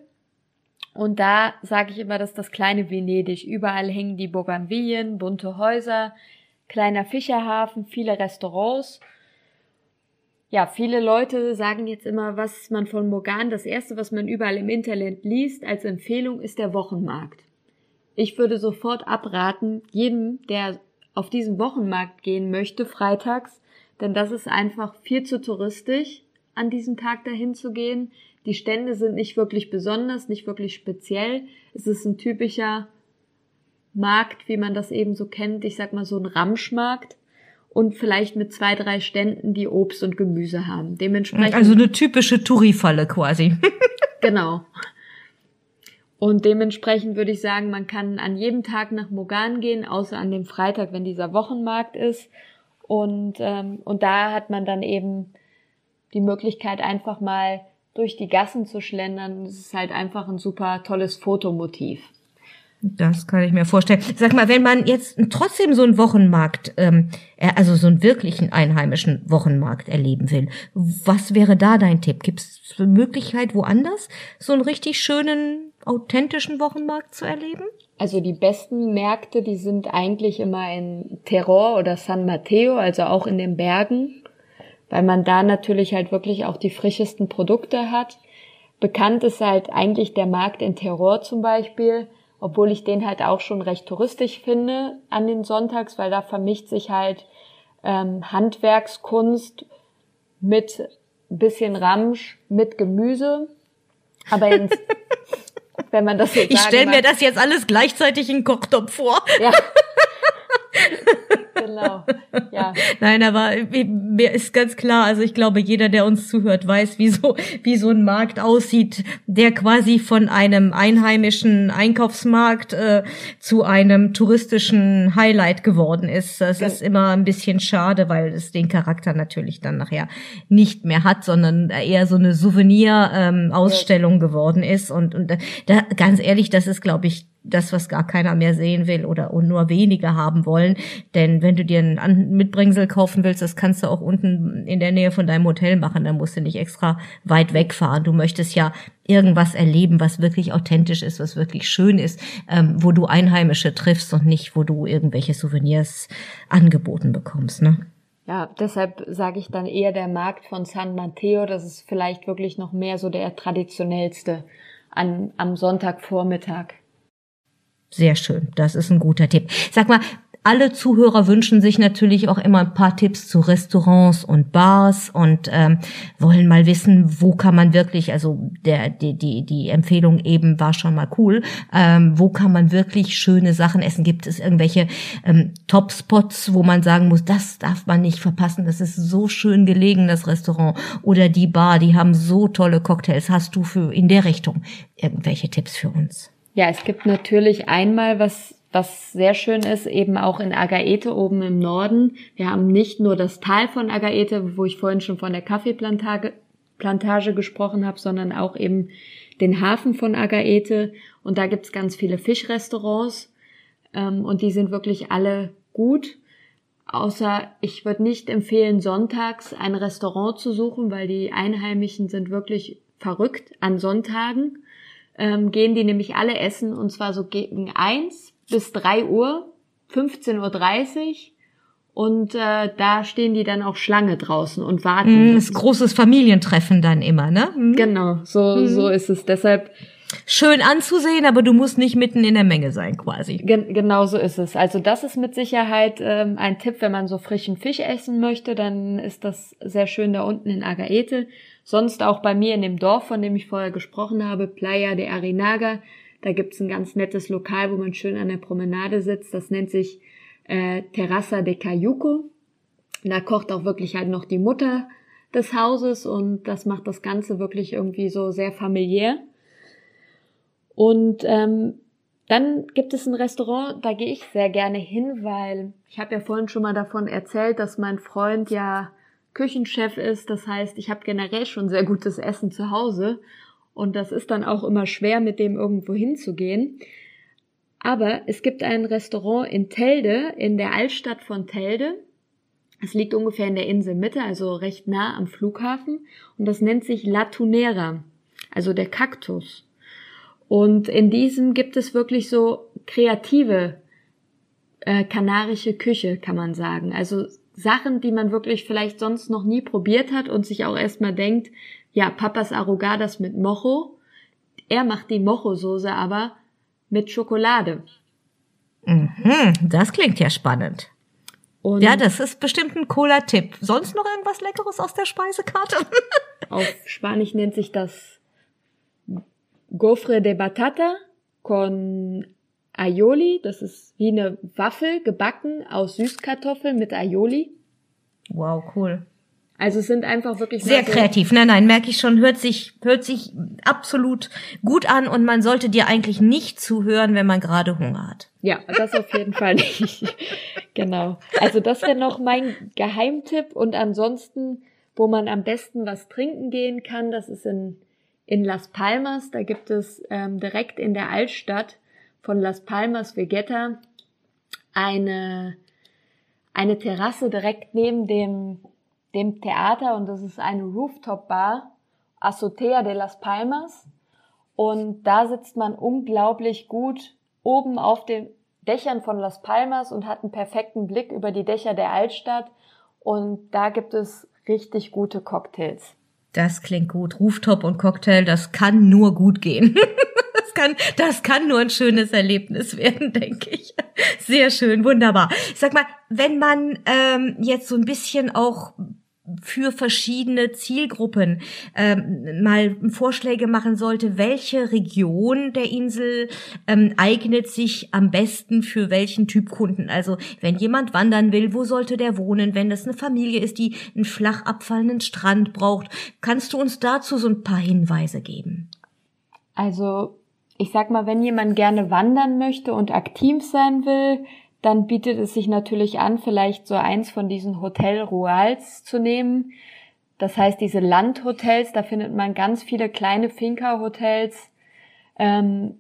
Und da sage ich immer, das ist das kleine Venedig. Überall hängen die Bougainvillen, bunte Häuser, kleiner Fischerhafen, viele Restaurants. Ja, viele Leute sagen jetzt immer, was man von Mogan, das erste, was man überall im Internet liest als Empfehlung, ist der Wochenmarkt. Ich würde sofort abraten, jedem, der auf diesen Wochenmarkt gehen möchte, freitags, denn das ist einfach viel zu touristisch an diesem Tag dahin zu gehen. Die Stände sind nicht wirklich besonders, nicht wirklich speziell. Es ist ein typischer Markt, wie man das eben so kennt. Ich sag mal so ein Ramschmarkt und vielleicht mit zwei, drei Ständen, die Obst und Gemüse haben. Dementsprechend.
Also eine typische Touri-Falle quasi.
genau. Und dementsprechend würde ich sagen, man kann an jedem Tag nach Mogan gehen, außer an dem Freitag, wenn dieser Wochenmarkt ist. Und, ähm, und da hat man dann eben die Möglichkeit, einfach mal durch die Gassen zu schlendern. Es ist halt einfach ein super tolles Fotomotiv.
Das kann ich mir vorstellen. Sag mal, wenn man jetzt trotzdem so einen Wochenmarkt, ähm, also so einen wirklichen einheimischen Wochenmarkt erleben will, was wäre da dein Tipp? Gibt es Möglichkeit, woanders so einen richtig schönen, authentischen Wochenmarkt zu erleben?
Also die besten Märkte, die sind eigentlich immer in Terror oder San Mateo, also auch in den Bergen, weil man da natürlich halt wirklich auch die frischesten Produkte hat. Bekannt ist halt eigentlich der Markt in Terror zum Beispiel obwohl ich den halt auch schon recht touristisch finde an den Sonntags, weil da vermischt sich halt ähm, Handwerkskunst mit bisschen Ramsch, mit Gemüse. Aber ins, wenn man das so
Ich stelle mir das jetzt alles gleichzeitig in Kochtopf vor. Ja. genau. Ja. Nein, aber mir ist ganz klar, also ich glaube, jeder, der uns zuhört, weiß, wie so, wie so ein Markt aussieht, der quasi von einem einheimischen Einkaufsmarkt äh, zu einem touristischen Highlight geworden ist. Das ja. ist immer ein bisschen schade, weil es den Charakter natürlich dann nachher nicht mehr hat, sondern eher so eine Souvenir-Ausstellung ähm, ja. geworden ist. Und, und da, ganz ehrlich, das ist, glaube ich, das, was gar keiner mehr sehen will oder nur wenige haben wollen. Denn wenn du dir ein Mitbringsel kaufen willst, das kannst du auch unten in der Nähe von deinem Hotel machen. Da musst du nicht extra weit wegfahren. Du möchtest ja irgendwas erleben, was wirklich authentisch ist, was wirklich schön ist, ähm, wo du Einheimische triffst und nicht, wo du irgendwelche Souvenirs angeboten bekommst. Ne?
Ja, deshalb sage ich dann eher der Markt von San Mateo. Das ist vielleicht wirklich noch mehr so der traditionellste an, am Sonntagvormittag.
Sehr schön, das ist ein guter Tipp. Sag mal, alle Zuhörer wünschen sich natürlich auch immer ein paar Tipps zu Restaurants und Bars und ähm, wollen mal wissen, wo kann man wirklich, also der die die die Empfehlung eben war schon mal cool, ähm, wo kann man wirklich schöne Sachen essen? Gibt es irgendwelche ähm, Top-Spots, wo man sagen muss, das darf man nicht verpassen, das ist so schön gelegen das Restaurant oder die Bar, die haben so tolle Cocktails. Hast du für in der Richtung irgendwelche Tipps für uns?
Ja, es gibt natürlich einmal was, was sehr schön ist, eben auch in Agaete oben im Norden. Wir haben nicht nur das Tal von Agaete, wo ich vorhin schon von der Kaffeeplantage Plantage gesprochen habe, sondern auch eben den Hafen von Agaete. Und da gibt's ganz viele Fischrestaurants. Ähm, und die sind wirklich alle gut. Außer ich würde nicht empfehlen, sonntags ein Restaurant zu suchen, weil die Einheimischen sind wirklich verrückt an Sonntagen ähm, gehen die nämlich alle essen und zwar so gegen eins bis drei Uhr, 15.30 Uhr. Und äh, da stehen die dann auch Schlange draußen und warten.
Mm, das großes Familientreffen dann immer, ne?
Mm. Genau, so, mm. so ist es. Deshalb
schön anzusehen, aber du musst nicht mitten in der Menge sein, quasi.
Gen genau so ist es. Also das ist mit Sicherheit ähm, ein Tipp, wenn man so frischen Fisch essen möchte, dann ist das sehr schön da unten in Agaete. Sonst auch bei mir in dem Dorf, von dem ich vorher gesprochen habe, Playa de Arinaga. Da gibt's ein ganz nettes Lokal, wo man schön an der Promenade sitzt. Das nennt sich äh, Terraza de Cayuco. Da kocht auch wirklich halt noch die Mutter des Hauses und das macht das Ganze wirklich irgendwie so sehr familiär. Und ähm, dann gibt es ein Restaurant, da gehe ich sehr gerne hin, weil ich habe ja vorhin schon mal davon erzählt, dass mein Freund ja Küchenchef ist. Das heißt, ich habe generell schon sehr gutes Essen zu Hause und das ist dann auch immer schwer, mit dem irgendwo hinzugehen. Aber es gibt ein Restaurant in Telde, in der Altstadt von Telde. Es liegt ungefähr in der Inselmitte, also recht nah am Flughafen. Und das nennt sich La Tunera, also der Kaktus. Und in diesem gibt es wirklich so kreative äh, kanarische Küche, kann man sagen. Also Sachen, die man wirklich vielleicht sonst noch nie probiert hat und sich auch erstmal denkt, ja, Papas Arrogadas mit Mocho. Er macht die Mocho-Soße aber mit Schokolade.
Mhm, das klingt ja spannend. Und ja, das ist bestimmt ein cooler Tipp. Sonst noch irgendwas Leckeres aus der Speisekarte?
Auf Spanisch nennt sich das Gofre de Batata con Aioli, das ist wie eine Waffel gebacken aus Süßkartoffeln mit Aioli.
Wow, cool.
Also es sind einfach wirklich
sehr so kreativ. Nein, nein, merke ich schon, hört sich hört sich absolut gut an und man sollte dir eigentlich nicht zuhören, wenn man gerade Hunger hat.
Ja, das auf jeden Fall nicht. genau. Also das wäre noch mein Geheimtipp und ansonsten, wo man am besten was trinken gehen kann, das ist in in Las Palmas. Da gibt es ähm, direkt in der Altstadt von Las Palmas Vegeta eine eine Terrasse direkt neben dem dem Theater und das ist eine Rooftop-Bar, Azotea de las Palmas. Und da sitzt man unglaublich gut oben auf den Dächern von Las Palmas und hat einen perfekten Blick über die Dächer der Altstadt. Und da gibt es richtig gute Cocktails.
Das klingt gut. Rooftop und Cocktail, das kann nur gut gehen. das kann, das kann nur ein schönes Erlebnis werden, denke ich. Sehr schön, wunderbar. Sag mal, wenn man ähm, jetzt so ein bisschen auch für verschiedene Zielgruppen ähm, mal Vorschläge machen sollte, welche Region der Insel ähm, eignet sich am besten für welchen Typ Kunden. Also wenn jemand wandern will, wo sollte der wohnen? Wenn das eine Familie ist, die einen flach abfallenden Strand braucht, kannst du uns dazu so ein paar Hinweise geben?
Also ich sag mal, wenn jemand gerne wandern möchte und aktiv sein will, dann bietet es sich natürlich an, vielleicht so eins von diesen Hotel Ruals zu nehmen. Das heißt, diese Landhotels, da findet man ganz viele kleine Finca-Hotels ähm,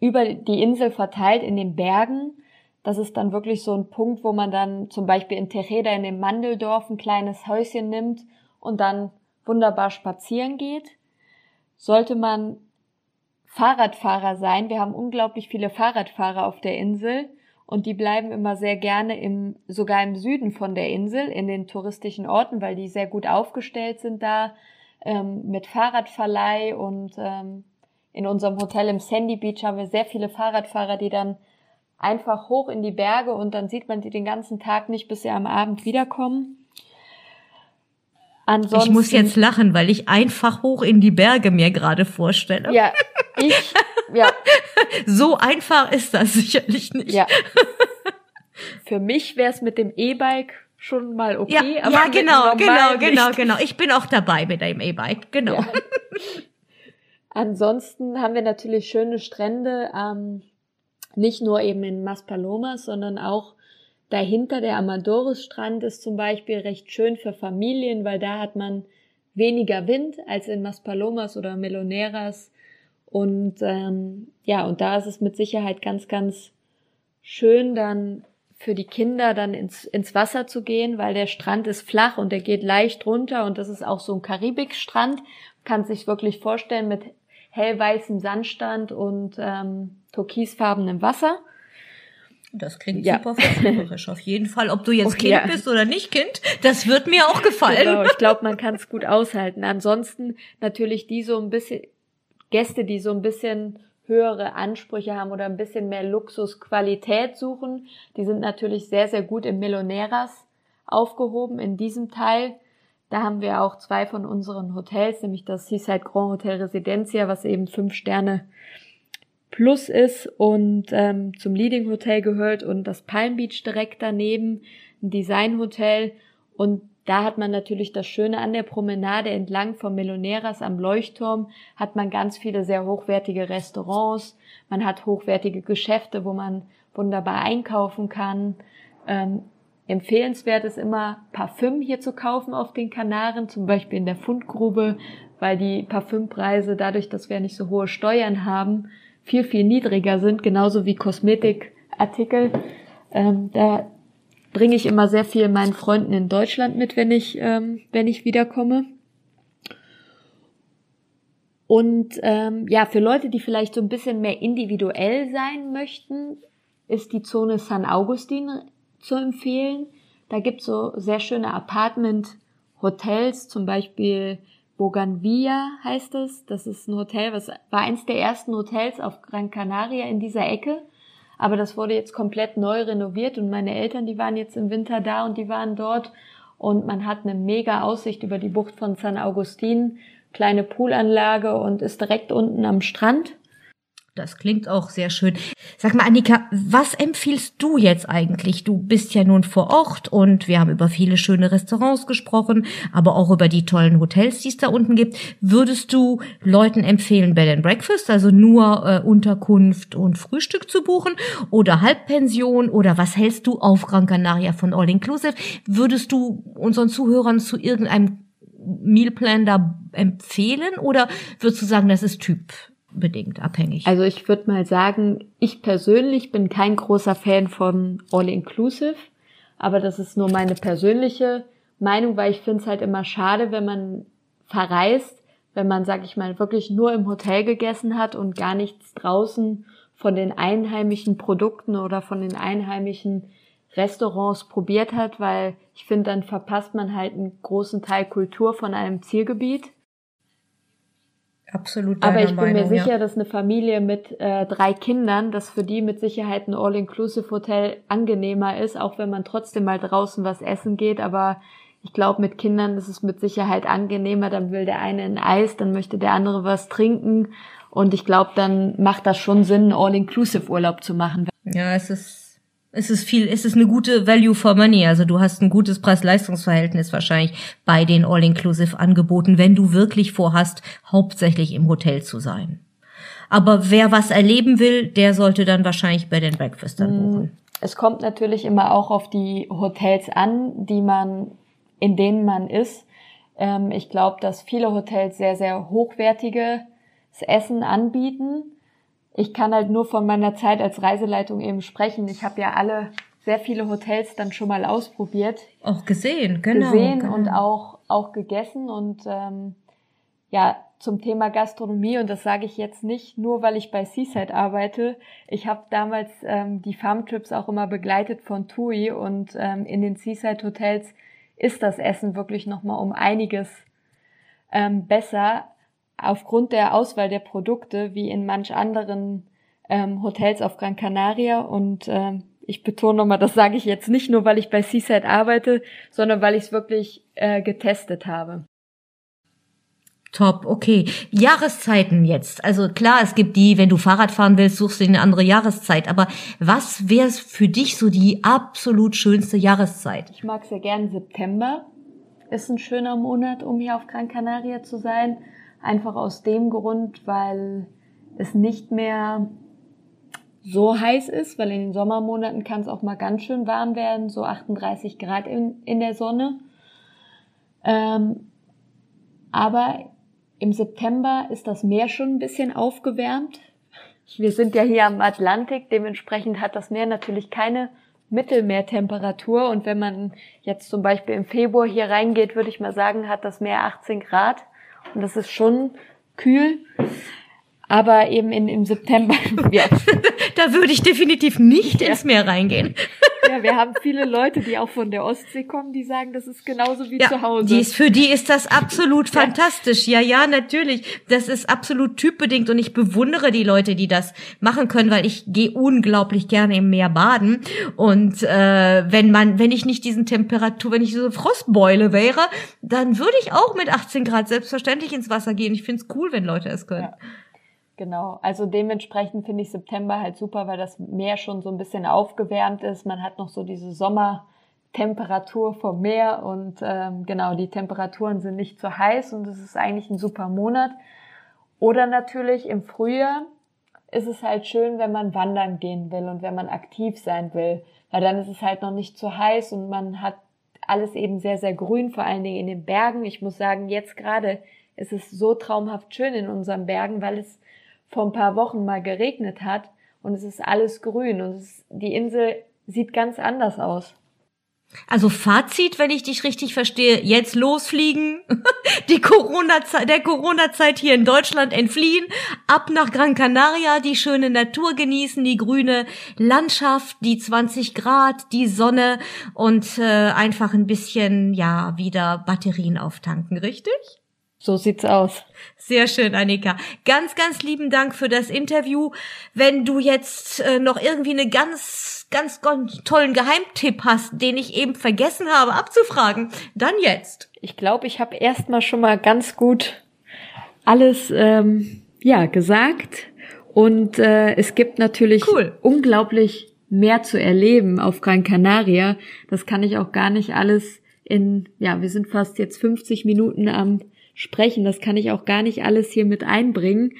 über die Insel verteilt in den Bergen. Das ist dann wirklich so ein Punkt, wo man dann zum Beispiel in Tereda in dem Mandeldorf ein kleines Häuschen nimmt und dann wunderbar spazieren geht. Sollte man Fahrradfahrer sein, wir haben unglaublich viele Fahrradfahrer auf der Insel, und die bleiben immer sehr gerne im, sogar im Süden von der Insel, in den touristischen Orten, weil die sehr gut aufgestellt sind da, ähm, mit Fahrradverleih und ähm, in unserem Hotel im Sandy Beach haben wir sehr viele Fahrradfahrer, die dann einfach hoch in die Berge und dann sieht man die den ganzen Tag nicht, bis sie am Abend wiederkommen.
Ansonsten, ich muss jetzt lachen, weil ich einfach hoch in die Berge mir gerade vorstelle.
Ja, ich, ja.
so einfach ist das sicherlich nicht.
Ja. Für mich wäre es mit dem E-Bike schon mal okay.
Ja, ja genau, genau, genau, genau. Ich bin auch dabei mit dem E-Bike, genau. Ja.
Ansonsten haben wir natürlich schöne Strände, ähm, nicht nur eben in Maspalomas, sondern auch Dahinter der Amadores-Strand ist zum Beispiel recht schön für Familien, weil da hat man weniger Wind als in Maspalomas oder Meloneras. Und ähm, ja, und da ist es mit Sicherheit ganz, ganz schön, dann für die Kinder dann ins, ins Wasser zu gehen, weil der Strand ist flach und der geht leicht runter und das ist auch so ein Karibikstrand. Kann sich wirklich vorstellen mit hellweißem Sandstand und ähm, türkisfarbenem Wasser.
Das klingt ja. super verführerisch auf jeden Fall. Ob du jetzt oh, Kind ja. bist oder nicht Kind, das wird mir auch gefallen. Genau,
ich glaube, man kann es gut aushalten. Ansonsten natürlich die so ein bisschen Gäste, die so ein bisschen höhere Ansprüche haben oder ein bisschen mehr Luxusqualität suchen, die sind natürlich sehr, sehr gut im Millionäras aufgehoben in diesem Teil. Da haben wir auch zwei von unseren Hotels, nämlich das Seaside Grand Hotel Residencia, was eben fünf Sterne Plus ist und ähm, zum Leading Hotel gehört und das Palm Beach direkt daneben, ein Design Hotel und da hat man natürlich das Schöne an der Promenade entlang vom Meloneras am Leuchtturm, hat man ganz viele sehr hochwertige Restaurants, man hat hochwertige Geschäfte, wo man wunderbar einkaufen kann. Ähm, empfehlenswert ist immer Parfüm hier zu kaufen auf den Kanaren, zum Beispiel in der Fundgrube, weil die Parfümpreise dadurch, dass wir nicht so hohe Steuern haben, viel, viel niedriger sind, genauso wie Kosmetikartikel. Ähm, da bringe ich immer sehr viel meinen Freunden in Deutschland mit, wenn ich, ähm, wenn ich wiederkomme. Und ähm, ja, für Leute, die vielleicht so ein bisschen mehr individuell sein möchten, ist die Zone San Augustin zu empfehlen. Da gibt's so sehr schöne Apartment-Hotels, zum Beispiel Bougainvillea heißt es. Das ist ein Hotel, was war eins der ersten Hotels auf Gran Canaria in dieser Ecke. Aber das wurde jetzt komplett neu renoviert und meine Eltern, die waren jetzt im Winter da und die waren dort. Und man hat eine mega Aussicht über die Bucht von San Augustin, kleine Poolanlage und ist direkt unten am Strand.
Das klingt auch sehr schön. Sag mal, Annika, was empfiehlst du jetzt eigentlich? Du bist ja nun vor Ort und wir haben über viele schöne Restaurants gesprochen, aber auch über die tollen Hotels, die es da unten gibt. Würdest du Leuten empfehlen, Bed and Breakfast, also nur äh, Unterkunft und Frühstück zu buchen oder Halbpension oder was hältst du auf Gran Canaria von All Inclusive? Würdest du unseren Zuhörern zu irgendeinem Mealplan da empfehlen oder würdest du sagen, das ist Typ bedingt abhängig.
Also ich würde mal sagen, ich persönlich bin kein großer Fan von All Inclusive, aber das ist nur meine persönliche Meinung, weil ich finde es halt immer schade, wenn man verreist, wenn man, sag ich mal, wirklich nur im Hotel gegessen hat und gar nichts draußen von den einheimischen Produkten oder von den einheimischen Restaurants probiert hat, weil ich finde, dann verpasst man halt einen großen Teil Kultur von einem Zielgebiet.
Absolut.
Aber ich bin
Meinung,
mir sicher,
ja.
dass eine Familie mit äh, drei Kindern, dass für die mit Sicherheit ein All-Inclusive-Hotel angenehmer ist, auch wenn man trotzdem mal draußen was essen geht. Aber ich glaube, mit Kindern ist es mit Sicherheit angenehmer. Dann will der eine ein Eis, dann möchte der andere was trinken. Und ich glaube, dann macht das schon Sinn, einen All-Inclusive-Urlaub zu machen.
Ja, es ist es ist viel, es ist eine gute Value for Money. Also du hast ein gutes Preis-Leistungs-Verhältnis wahrscheinlich bei den All-Inclusive-Angeboten, wenn du wirklich vorhast, hauptsächlich im Hotel zu sein. Aber wer was erleben will, der sollte dann wahrscheinlich bei den Breakfast dann buchen.
Es kommt natürlich immer auch auf die Hotels an, die man, in denen man ist. Ähm, ich glaube, dass viele Hotels sehr, sehr hochwertiges Essen anbieten ich kann halt nur von meiner Zeit als Reiseleitung eben sprechen. Ich habe ja alle sehr viele Hotels dann schon mal ausprobiert.
Auch gesehen, genau.
Gesehen
genau.
und auch, auch gegessen. Und ähm, ja, zum Thema Gastronomie, und das sage ich jetzt nicht nur, weil ich bei Seaside arbeite. Ich habe damals ähm, die Farmtrips auch immer begleitet von TUI und ähm, in den Seaside Hotels ist das Essen wirklich nochmal um einiges ähm, besser aufgrund der Auswahl der Produkte wie in manch anderen ähm, Hotels auf Gran Canaria und ähm, ich betone nochmal, das sage ich jetzt nicht nur, weil ich bei Seaside arbeite, sondern weil ich es wirklich äh, getestet habe.
Top, okay. Jahreszeiten jetzt. Also klar, es gibt die, wenn du Fahrrad fahren willst, suchst du eine andere Jahreszeit. Aber was wäre für dich so die absolut schönste Jahreszeit?
Ich mag sehr gern September. Ist ein schöner Monat, um hier auf Gran Canaria zu sein. Einfach aus dem Grund, weil es nicht mehr so heiß ist, weil in den Sommermonaten kann es auch mal ganz schön warm werden, so 38 Grad in, in der Sonne. Ähm, aber im September ist das Meer schon ein bisschen aufgewärmt. Wir sind ja hier am Atlantik, dementsprechend hat das Meer natürlich keine Mittelmeertemperatur. Und wenn man jetzt zum Beispiel im Februar hier reingeht, würde ich mal sagen, hat das Meer 18 Grad. Und das ist schon kühl. Aber eben in, im September.
Ja. da würde ich definitiv nicht ja. ins Meer reingehen.
Ja, wir haben viele Leute, die auch von der Ostsee kommen, die sagen, das ist genauso wie ja, zu Hause.
Die ist, für die ist das absolut fantastisch. Ja, ja, natürlich. Das ist absolut typbedingt und ich bewundere die Leute, die das machen können, weil ich gehe unglaublich gerne im Meer baden. Und äh, wenn man, wenn ich nicht diesen Temperatur, wenn ich so eine Frostbeule wäre, dann würde ich auch mit 18 Grad selbstverständlich ins Wasser gehen. Ich finde es cool, wenn Leute es können.
Ja. Genau, also dementsprechend finde ich September halt super, weil das Meer schon so ein bisschen aufgewärmt ist. Man hat noch so diese Sommertemperatur vom Meer und ähm, genau, die Temperaturen sind nicht zu heiß und es ist eigentlich ein super Monat. Oder natürlich im Frühjahr ist es halt schön, wenn man wandern gehen will und wenn man aktiv sein will, weil dann ist es halt noch nicht zu heiß und man hat alles eben sehr, sehr grün, vor allen Dingen in den Bergen. Ich muss sagen, jetzt gerade ist es so traumhaft schön in unseren Bergen, weil es vor ein paar Wochen mal geregnet hat und es ist alles grün und es, die Insel sieht ganz anders aus.
Also Fazit, wenn ich dich richtig verstehe, jetzt losfliegen, die Corona-Zeit, der Corona-Zeit hier in Deutschland entfliehen, ab nach Gran Canaria, die schöne Natur genießen, die grüne Landschaft, die 20 Grad, die Sonne und äh, einfach ein bisschen, ja, wieder Batterien auftanken, richtig?
So sieht's aus.
Sehr schön, Annika. Ganz, ganz lieben Dank für das Interview. Wenn du jetzt äh, noch irgendwie eine ganz, ganz, ganz tollen Geheimtipp hast, den ich eben vergessen habe abzufragen, dann jetzt.
Ich glaube, ich habe erstmal schon mal ganz gut alles ähm, ja gesagt. Und äh, es gibt natürlich
cool.
unglaublich mehr zu erleben auf Gran Canaria. Das kann ich auch gar nicht alles in, ja, wir sind fast jetzt 50 Minuten am Sprechen. Das kann ich auch gar nicht alles hier mit einbringen.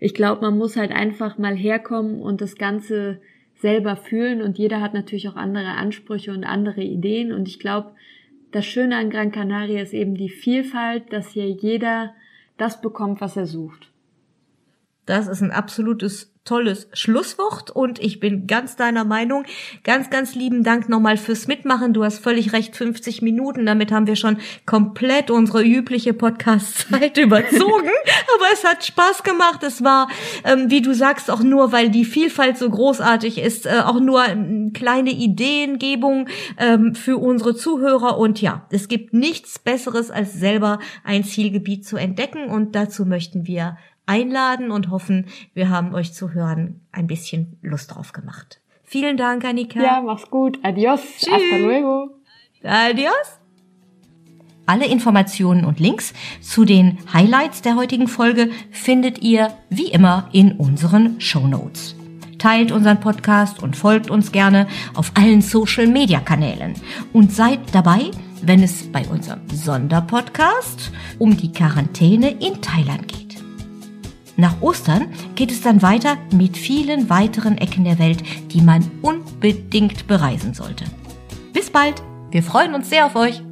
Ich glaube, man muss halt einfach mal herkommen und das Ganze selber fühlen und jeder hat natürlich auch andere Ansprüche und andere Ideen und ich glaube, das Schöne an Gran Canaria ist eben die Vielfalt, dass hier jeder das bekommt, was er sucht.
Das ist ein absolutes tolles Schlusswort und ich bin ganz deiner Meinung. Ganz, ganz lieben Dank nochmal fürs Mitmachen. Du hast völlig recht, 50 Minuten. Damit haben wir schon komplett unsere übliche Podcast-Zeit überzogen. Aber es hat Spaß gemacht. Es war, ähm, wie du sagst, auch nur, weil die Vielfalt so großartig ist, äh, auch nur eine kleine Ideengebung ähm, für unsere Zuhörer. Und ja, es gibt nichts Besseres, als selber ein Zielgebiet zu entdecken. Und dazu möchten wir einladen und hoffen, wir haben euch zu hören ein bisschen Lust drauf gemacht. Vielen Dank, Annika.
Ja, mach's gut. Adios. Tschüss. Hasta luego.
Adios. Alle Informationen und Links zu den Highlights der heutigen Folge findet ihr wie immer in unseren Show Notes. Teilt unseren Podcast und folgt uns gerne auf allen Social Media Kanälen und seid dabei, wenn es bei unserem Sonderpodcast um die Quarantäne in Thailand geht. Nach Ostern geht es dann weiter mit vielen weiteren Ecken der Welt, die man unbedingt bereisen sollte. Bis bald, wir freuen uns sehr auf euch.